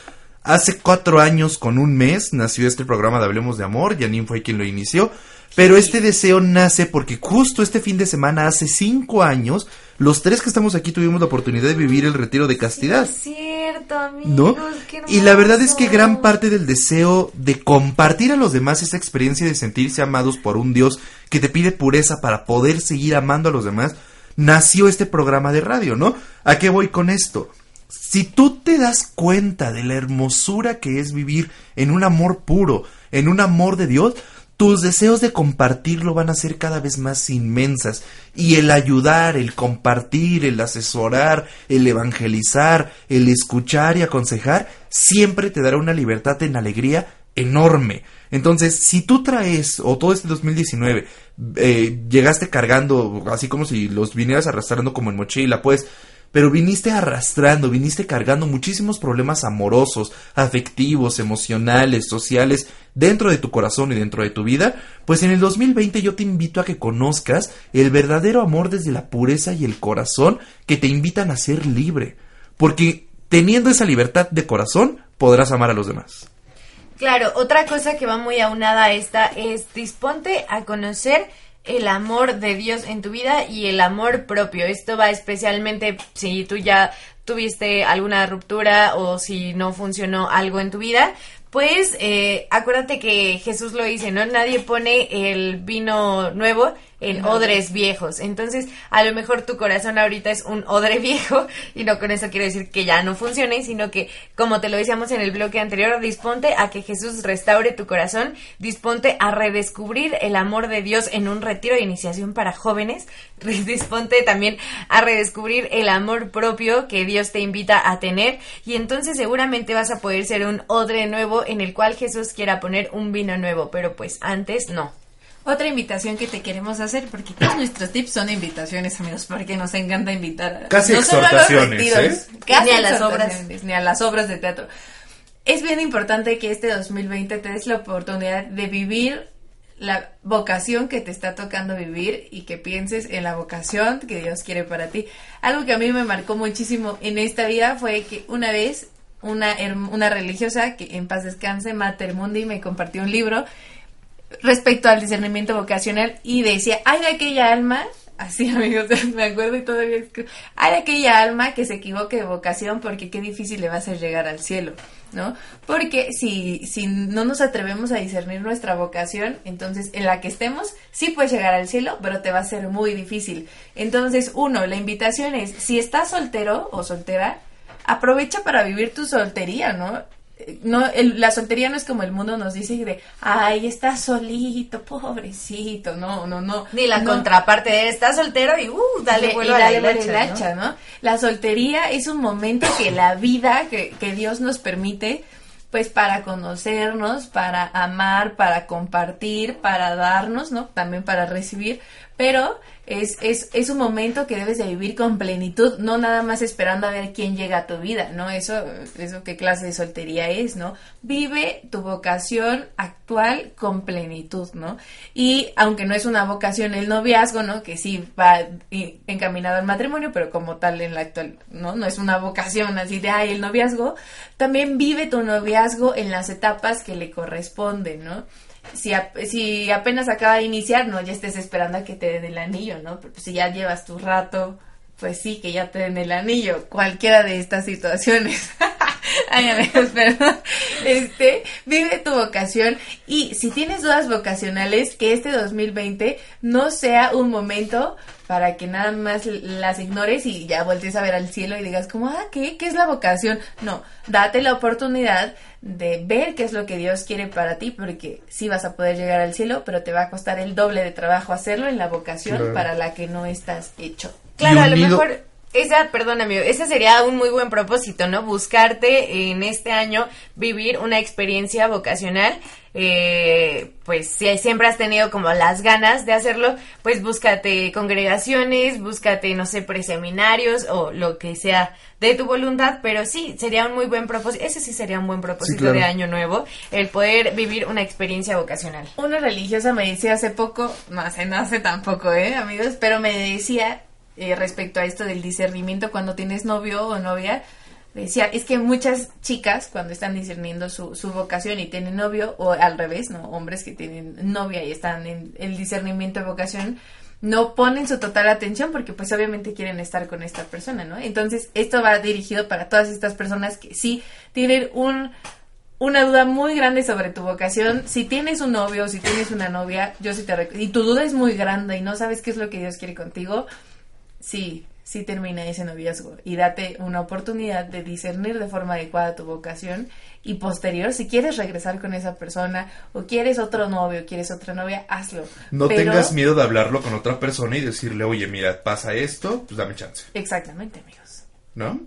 Hace cuatro años con un mes nació este programa de Hablemos de Amor, Janine fue quien lo inició, pero este deseo nace porque justo este fin de semana, hace cinco años, los tres que estamos aquí tuvimos la oportunidad de vivir el retiro de castidad. Es cierto, amigos. ¿no? qué Y la verdad es que gran parte del deseo de compartir a los demás esa experiencia de sentirse amados por un Dios que te pide pureza para poder seguir amando a los demás, nació este programa de radio, ¿no? ¿A qué voy con esto? Si tú te das cuenta de la hermosura que es vivir en un amor puro, en un amor de Dios, tus deseos de compartirlo van a ser cada vez más inmensas y el ayudar, el compartir, el asesorar, el evangelizar, el escuchar y aconsejar siempre te dará una libertad en alegría enorme. Entonces, si tú traes, o todo este 2019, eh, llegaste cargando, así como si los vinieras arrastrando como en mochila, pues, pero viniste arrastrando, viniste cargando muchísimos problemas amorosos, afectivos, emocionales, sociales, dentro de tu corazón y dentro de tu vida, pues en el 2020 yo te invito a que conozcas el verdadero amor desde la pureza y el corazón que te invitan a ser libre, porque teniendo esa libertad de corazón podrás amar a los demás. Claro, otra cosa que va muy aunada a esta es disponte a conocer el amor de Dios en tu vida y el amor propio. Esto va especialmente si tú ya tuviste alguna ruptura o si no funcionó algo en tu vida. Pues eh, acuérdate que Jesús lo dice, ¿no? Nadie pone el vino nuevo en odres viejos. Entonces, a lo mejor tu corazón ahorita es un odre *laughs* viejo y no con eso quiero decir que ya no funcione, sino que, como te lo decíamos en el bloque anterior, disponte a que Jesús restaure tu corazón, disponte a redescubrir el amor de Dios en un retiro de iniciación para jóvenes, *laughs* disponte también a redescubrir el amor propio que Dios te invita a tener y entonces seguramente vas a poder ser un odre nuevo en el cual Jesús quiera poner un vino nuevo, pero pues antes no. Otra invitación que te queremos hacer, porque todos nuestros tips son invitaciones, amigos, porque nos encanta invitar a Casi no solo a los exhortaciones, ¿eh? casi Ni a las exhortaciones, ni a las obras de teatro. Es bien importante que este 2020 te des la oportunidad de vivir la vocación que te está tocando vivir y que pienses en la vocación que Dios quiere para ti. Algo que a mí me marcó muchísimo en esta vida fue que una vez una, una religiosa que en paz descanse, Mater Mundi, me compartió un libro respecto al discernimiento vocacional y decía, hay de aquella alma, así *laughs* amigos, me acuerdo y todavía escribo, hay aquella alma que se equivoque de vocación porque qué difícil le va a hacer llegar al cielo. ¿no? Porque si, si no nos atrevemos a discernir nuestra vocación, entonces en la que estemos, sí puedes llegar al cielo, pero te va a ser muy difícil. Entonces, uno, la invitación es, si estás soltero o soltera, aprovecha para vivir tu soltería, ¿no? No, el- la soltería no es como el mundo nos dice de, ay, estás solito, pobrecito, no, no, no. Ni la No. contraparte de estás soltero y uh, dale vuelo a la hilacha, ¿no? ¿no? La soltería es un momento que la vida, que, que Dios nos permite, pues para conocernos, para amar, para compartir, para darnos, ¿no? También para recibir, pero es, es, es un momento que debes de vivir con plenitud, no nada más esperando a ver quién llega a tu vida, ¿no? Eso, eso qué clase de soltería es, ¿no? Vive tu vocación actual con plenitud, ¿no? Y aunque no es una vocación el noviazgo, ¿no? Que sí va encaminado al matrimonio, pero como tal en la actual, ¿no? No es una vocación así de, ay, el noviazgo, también vive tu noviazgo en las etapas que le corresponden, ¿no? Si, si apenas acaba de iniciar, no, ya estés esperando a que te den el anillo, ¿no? Pero si ya llevas tu rato, pues sí, que ya te den el anillo, cualquiera de estas situaciones. *laughs* Ay, amigos, perdón. Este, vive tu vocación y si tienes dudas vocacionales, que este 2020 no sea un momento para que nada más las ignores y ya voltees a ver al cielo y digas como, ah, ¿qué? ¿Qué es la vocación? No, date la oportunidad de ver qué es lo que Dios quiere para ti, porque sí vas a poder llegar al cielo, pero te va a costar el doble de trabajo hacerlo en la vocación Claro. para la que no estás hecho. Claro, a lo mejor, esa, perdón amigo, ese sería un muy buen propósito, ¿no? Buscarte en este año vivir una experiencia vocacional. Eh, pues si siempre has tenido como las ganas de hacerlo, pues búscate congregaciones, búscate, no sé, preseminarios o lo que sea de tu voluntad, pero sí, sería un muy buen propósito, ese sí sería un buen propósito claro. de año nuevo, el poder vivir una experiencia vocacional. Una religiosa me decía hace poco, no hace, no hace tampoco, ¿eh, amigos? Pero me decía eh, respecto a esto del discernimiento cuando tienes novio o novia, decía, es que muchas chicas cuando están discerniendo su, su vocación y tienen novio, o al revés, ¿no? Hombres que tienen novia y están en el discernimiento de vocación, no ponen su total atención porque pues obviamente quieren estar con esta persona, ¿no? Entonces esto va dirigido para todas estas personas que sí tienen un una duda muy grande sobre tu vocación. Si tienes un novio o si tienes una novia, yo sí te y tu duda es muy grande y no sabes qué es lo que Dios quiere contigo, sí, sí termina ese noviazgo y date una oportunidad de discernir de forma adecuada tu vocación y posterior, si quieres regresar con esa persona o quieres otro novio, quieres otra novia, hazlo. No Pero- tengas miedo de hablarlo con otra persona y decirle, oye, mira, pasa esto, pues dame chance, Exactamente, amigos. ¿no?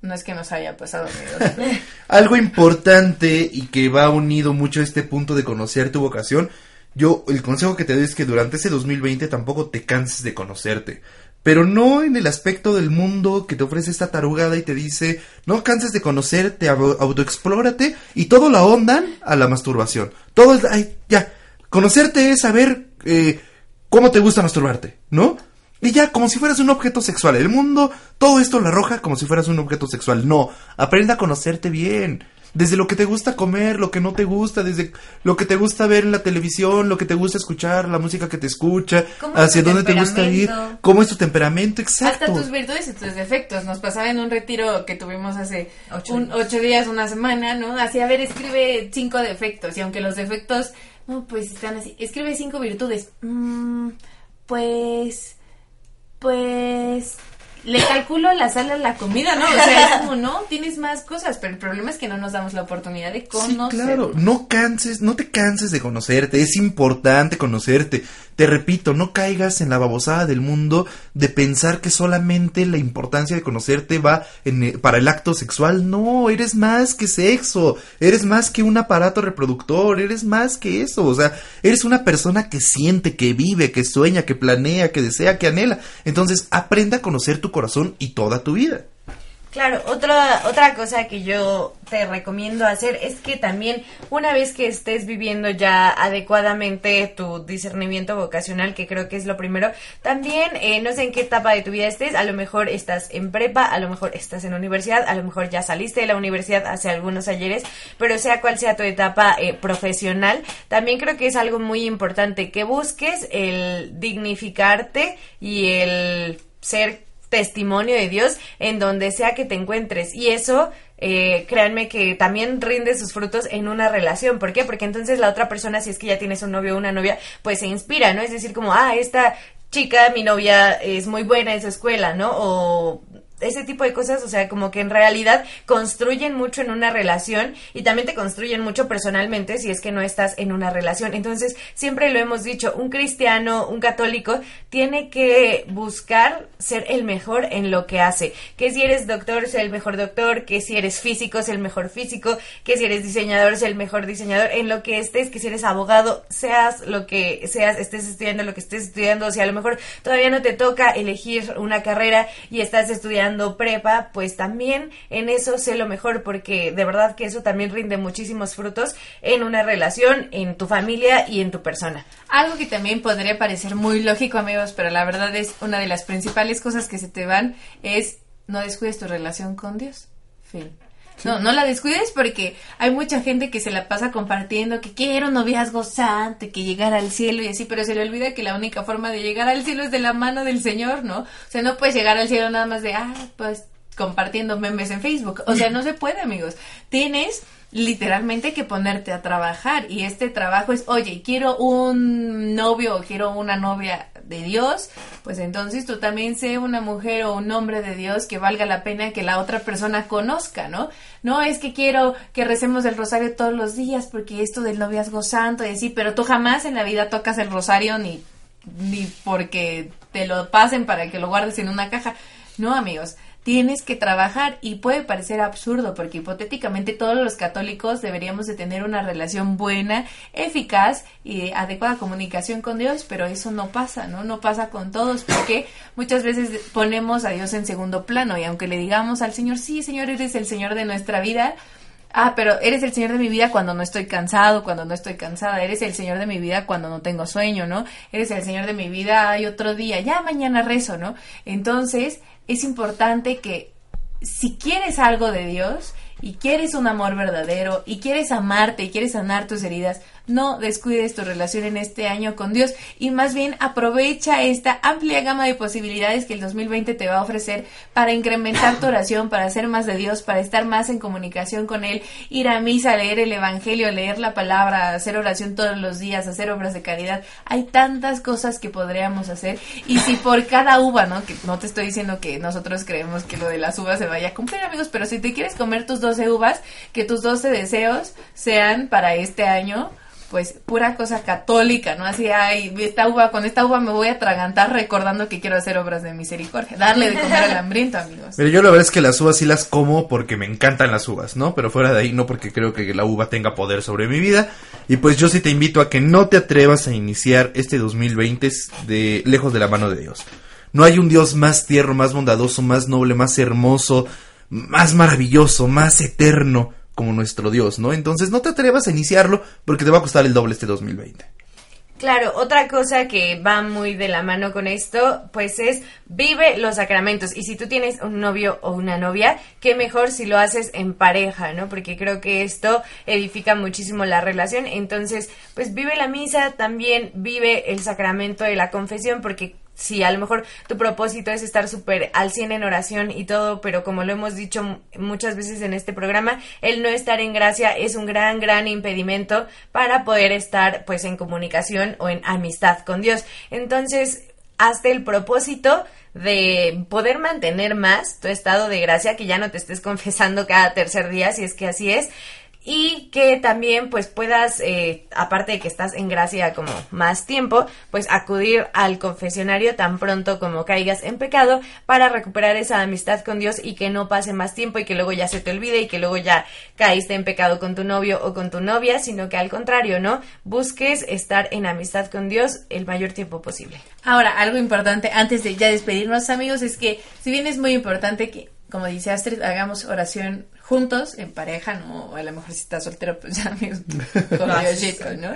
No es que nos haya pasado, amigos. *laughs* Algo importante y que va unido mucho a este punto de conocer tu vocación, yo el consejo que te doy es que durante ese 2020 tampoco te canses de conocerte. Pero no en el aspecto del mundo que te ofrece esta tarugada y te dice, no canses de conocerte, au- autoexplórate y todo la ondan a la masturbación. Todo ay, ya, conocerte es saber eh, cómo te gusta masturbarte, ¿no? Y ya, como si fueras un objeto sexual. El mundo, todo esto lo arroja como si fueras un objeto sexual. No, aprenda a conocerte bien. Desde lo que te gusta comer, lo que no te gusta, desde lo que te gusta ver en la televisión, lo que te gusta escuchar, la música que te escucha, ¿Cómo es hacia dónde te gusta ir, cómo es tu temperamento, exacto. Hasta tus virtudes y tus defectos. Nos pasaba en un retiro que tuvimos hace Ocho un- días. ocho días, una semana, ¿no? Así, a ver, escribe cinco defectos. Y aunque los defectos, no, pues están así. Escribe cinco virtudes. Mm, pues, pues, le calculo la sal a la comida, ¿no? O sea, es como, no, tienes más cosas. Pero el problema es que no nos damos la oportunidad de Sí, conocer. claro, no canses, no te canses de conocerte, es importante conocerte. Te repito, no caigas en la babosada del mundo de pensar que solamente la importancia de conocerte va en, eh, para el acto sexual. No, eres más que sexo, eres más que un aparato reproductor, eres más que eso. O sea, eres una persona que siente, que vive, que sueña, que planea, que desea, que anhela. Entonces, aprenda a conocer tu corazón y toda tu vida. Claro, otra, otra cosa que yo te recomiendo hacer es que también una vez que estés viviendo ya adecuadamente tu discernimiento vocacional, que creo que es lo primero, también eh, no sé en qué etapa de tu vida estés, a lo mejor estás en prepa, a lo mejor estás en universidad, a lo mejor ya saliste de la universidad hace algunos ayeres, pero sea cual sea tu etapa eh, profesional, también creo que es algo muy importante que busques el dignificarte y el ser testimonio de Dios en donde sea que te encuentres. Y eso eh, créanme que también rinde sus frutos en una relación. ¿Por qué? Porque entonces la otra persona, si es que ya tienes un novio o una novia, pues se inspira, ¿no? Es decir, como, ah, esta chica, mi novia, es muy buena en su escuela, ¿no? O ese tipo de cosas, o sea, como que en realidad construyen mucho en una relación y también te construyen mucho personalmente si es que no estás en una relación. Entonces, siempre lo hemos dicho, un cristiano, un católico, tiene que buscar ser el mejor en lo que hace. Que si eres doctor, sea el mejor doctor, que si eres físico, sea el mejor físico, que si eres diseñador, sea el mejor diseñador, en lo que estés, que si eres abogado, seas lo que seas, estés estudiando lo que estés estudiando, o sea, a lo mejor todavía no te toca elegir una carrera y estás estudiando prepa, pues también en eso sé lo mejor porque de verdad que eso también rinde muchísimos frutos en una relación, en tu familia y en tu persona. Algo que también podría parecer muy lógico, amigos, pero la verdad es una de las principales cosas que se te van es no descuides tu relación con Dios. Fin. No, no la descuides porque hay mucha gente que se la pasa compartiendo que quiero un noviazgo santo, que llegar al cielo y así, pero se le olvida que la única forma de llegar al cielo es de la mano del Señor, ¿no? O sea, no puedes llegar al cielo nada más de, ah, pues compartiendo memes en Facebook. O sea, no se puede, amigos. Tienes literalmente que ponerte a trabajar y este trabajo es, oye, quiero un novio o quiero una novia de Dios, pues entonces tú también sé una mujer o un hombre de Dios que valga la pena que la otra persona conozca, ¿no? No es que quiero que recemos el rosario todos los días porque esto del noviazgo santo y así, pero tú jamás en la vida tocas el rosario ni, ni porque te lo pasen para que lo guardes en una caja. No, amigos, tienes que trabajar y puede parecer absurdo porque hipotéticamente todos los católicos deberíamos de tener una relación buena, eficaz y adecuada comunicación con Dios, pero eso no pasa, ¿no? No pasa con todos porque muchas veces ponemos a Dios en segundo plano y aunque le digamos al Señor, sí, Señor, eres el Señor de nuestra vida, Ah, pero eres el Señor de mi vida cuando no estoy cansado, cuando no estoy cansada. Eres el Señor de mi vida cuando no tengo sueño, ¿no? Eres el Señor de mi vida, hay otro día, ya mañana rezo, ¿no? Entonces, es importante que si quieres algo de Dios y quieres un amor verdadero y quieres amarte y quieres sanar tus heridas, no descuides tu relación en este año con Dios y más bien aprovecha esta amplia gama de posibilidades que el 2020 te va a ofrecer para incrementar tu oración, para hacer más de Dios, para estar más en comunicación con Él, ir a misa, leer el Evangelio, leer la palabra, hacer oración todos los días, hacer obras de caridad. Hay tantas cosas que podríamos hacer y si por cada uva, ¿no? Que no te estoy diciendo que nosotros creemos que lo de las uvas se vaya a cumplir, amigos, pero si te quieres comer tus 12 uvas, que tus 12 deseos sean para este año pues pura cosa católica, ¿no? Así, ay, esta uva, con esta uva me voy a atragantar recordando que quiero hacer obras de misericordia, darle de comer al hambriento, amigos. Pero yo la verdad es que las uvas sí las como porque me encantan las uvas, ¿no? Pero fuera de ahí no porque creo que la uva tenga poder sobre mi vida. Y pues yo sí te invito a que no te atrevas a iniciar este 2020 de lejos de la mano de Dios. No hay un Dios más tierno, más bondadoso, más noble, más hermoso, más maravilloso, más eterno como nuestro Dios, ¿no? Entonces no te atrevas a iniciarlo porque te va a costar el doble este 2020. Claro, otra cosa que va muy de la mano con esto, pues es vive los sacramentos. Y si tú tienes un novio o una novia, qué mejor si lo haces en pareja, ¿no? Porque creo que esto edifica muchísimo la relación. Entonces, pues vive la misa, también vive el sacramento de la confesión, porque si a lo mejor tu propósito es estar súper al 100 en oración y todo, pero como lo hemos dicho muchas veces en este programa, el no estar en gracia es un gran, gran impedimento para poder estar pues en comunicación o en amistad con Dios. Entonces, hasta el propósito de poder mantener más tu estado de gracia, que ya no te estés *laughs* confesando cada tercer día, si es que así es, y que también pues puedas, eh, aparte de que estás en gracia como más tiempo, pues acudir al confesionario tan pronto como caigas en pecado para recuperar esa amistad con Dios y que no pase más tiempo y que luego ya se te olvide y que luego ya caíste en pecado con tu novio o con tu novia, sino que al contrario, ¿no? Busques estar en amistad con Dios el mayor tiempo posible. Ahora, algo importante antes de ya despedirnos amigos es que si bien es muy importante que, como dice Astrid, hagamos oración juntos, en pareja, ¿no? O a lo mejor si estás soltero, pues ya amigos *laughs* con ¿no?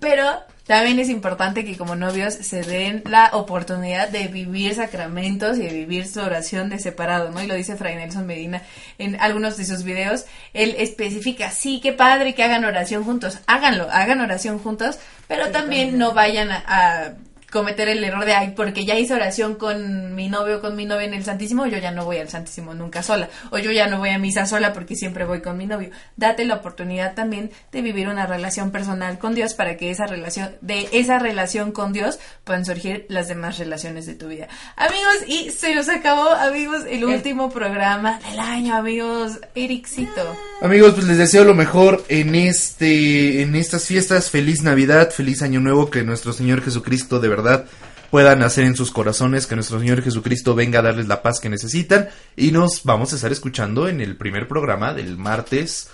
Pero también es importante que como novios se den la oportunidad de vivir sacramentos y de vivir su oración de separado, ¿no? Y lo dice Fray Nelson Medina en algunos de sus videos. Él especifica, sí, qué padre que hagan oración juntos. Háganlo, hagan oración juntos, pero también no vayan a cometer el error de, ay, porque ya hice oración con mi novio o con mi novia en el Santísimo, yo ya no voy al Santísimo nunca sola, o yo ya no voy a misa sola porque siempre voy con mi novio. Date la oportunidad también de vivir una relación personal con Dios para que esa relación, de esa relación con Dios puedan surgir las demás relaciones de tu vida. Amigos, y se nos acabó, amigos, el último programa del año, amigos. Ericito. Amigos, pues les deseo lo mejor en este, en estas fiestas. Feliz Navidad, feliz Año Nuevo, que nuestro Señor Jesucristo de verdad pueda nacer en sus corazones, que nuestro Señor Jesucristo venga a darles la paz que necesitan. Y nos vamos a estar escuchando en el primer programa del martes.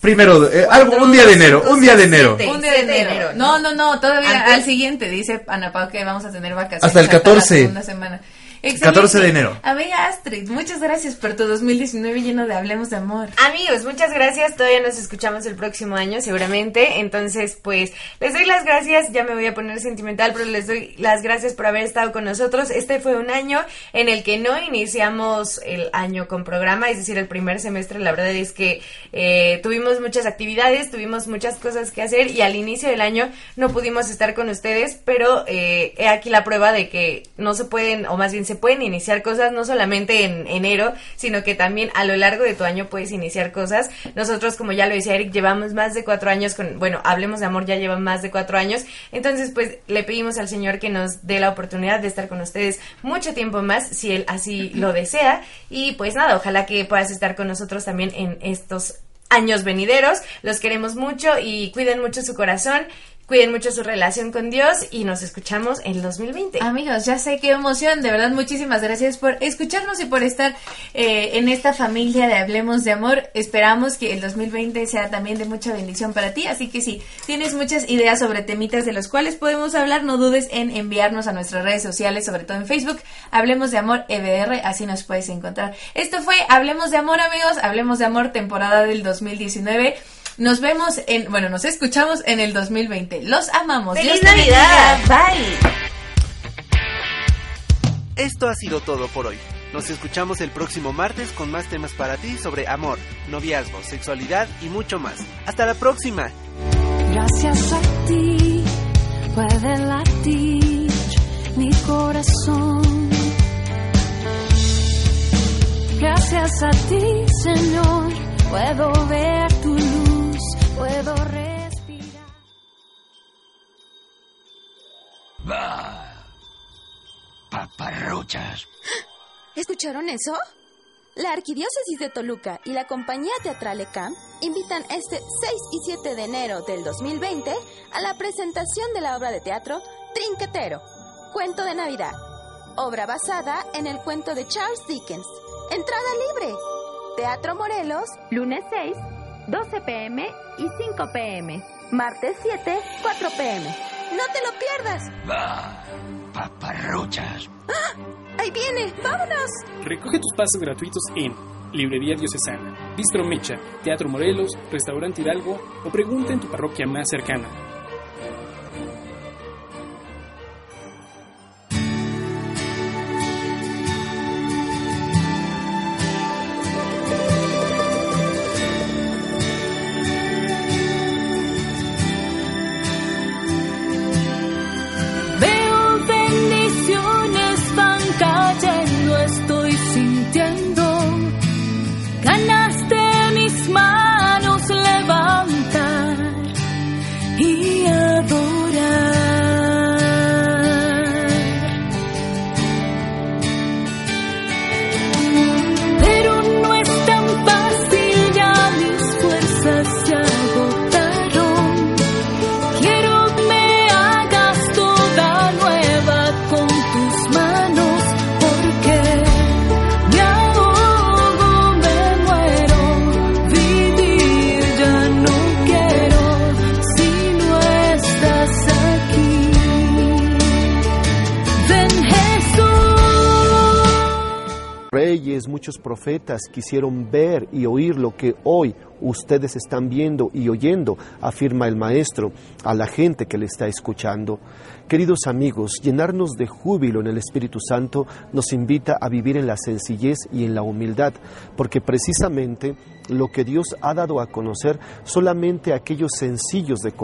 Primero, eh, algo, un día de enero, un día de enero. Un día de enero. No, no, no, todavía Antes. al siguiente, dice Ana Pau que vamos a tener vacaciones. Hasta el la 14. segunda semana. Excelente. 14 de enero. Amiga Astrid, muchas gracias por tu 2019 lleno de Hablemos de Amor. Amigos, muchas gracias. Todavía nos escuchamos el próximo año, seguramente. Entonces, pues, les doy las gracias. Ya me voy a poner sentimental, pero les doy las gracias por haber estado con nosotros. Este fue un año en el que no iniciamos el año con programa, es decir, el primer semestre. La verdad es que eh, tuvimos muchas actividades, tuvimos muchas cosas que hacer y al inicio del año no pudimos estar con ustedes, pero eh, he aquí la prueba de que no se pueden, o más bien se pueden iniciar cosas no solamente en enero, sino que también a lo largo de tu año puedes iniciar cosas. Nosotros, como ya lo decía Eric, llevamos más de cuatro años con, bueno, Hablemos de Amor ya lleva más de cuatro años, entonces pues le pedimos al Señor que nos dé la oportunidad de estar con ustedes mucho tiempo más, si Él así lo desea, y pues nada, ojalá que puedas estar con nosotros también en estos años venideros. Los queremos mucho y cuiden mucho su corazón, cuiden mucho su relación con Dios y nos escuchamos en el 2020. Amigos, ya sé qué emoción, de verdad muchísimas gracias por escucharnos y por estar eh, en esta familia de Hablemos de Amor. Esperamos que el 2020 sea también de mucha bendición para ti, así que si tienes muchas ideas sobre temitas de los cuales podemos hablar, no dudes en enviarnos a nuestras redes sociales, sobre todo en Facebook, Hablemos de Amor EBR, así nos puedes encontrar. Esto fue Hablemos de Amor, amigos, Hablemos de Amor, temporada del 2019. Nos vemos en, bueno, nos escuchamos en el 2020. Los amamos. ¡Feliz Dios. Navidad! Bye. Esto ha sido todo por hoy. Nos escuchamos el próximo martes con más temas para ti sobre amor, noviazgo, sexualidad y mucho más. Hasta la próxima. Gracias a ti puede latir mi corazón. Gracias a ti, Señor, puedo ver tu luz, puedo respirar. Paparruchas. ¿Escucharon eso? La Arquidiócesis de Toluca y la compañía teatral ECAM invitan este 6 y 7 de enero del 2020 a la presentación de la obra de teatro Trinquetero, Cuento de Navidad, obra basada en el cuento de Charles Dickens. Entrada libre. Teatro Morelos, lunes 6, 12 pm y 5 pm. Martes 7, 4 pm. No te lo pierdas. Bah, paparruchas. Ahí viene, vámonos. Recoge tus pases gratuitos en Librería Diocesana, Bistro Mecha, Teatro Morelos, Restaurante Hidalgo o pregunta en tu parroquia más cercana. Quisieron ver y oír lo que hoy ustedes están viendo y oyendo, afirma el Maestro a la gente que le está escuchando. Queridos amigos, llenarnos de júbilo en el Espíritu Santo nos invita a vivir en la sencillez y en la humildad, porque precisamente lo que Dios ha dado a conocer solamente a aquellos sencillos de corazón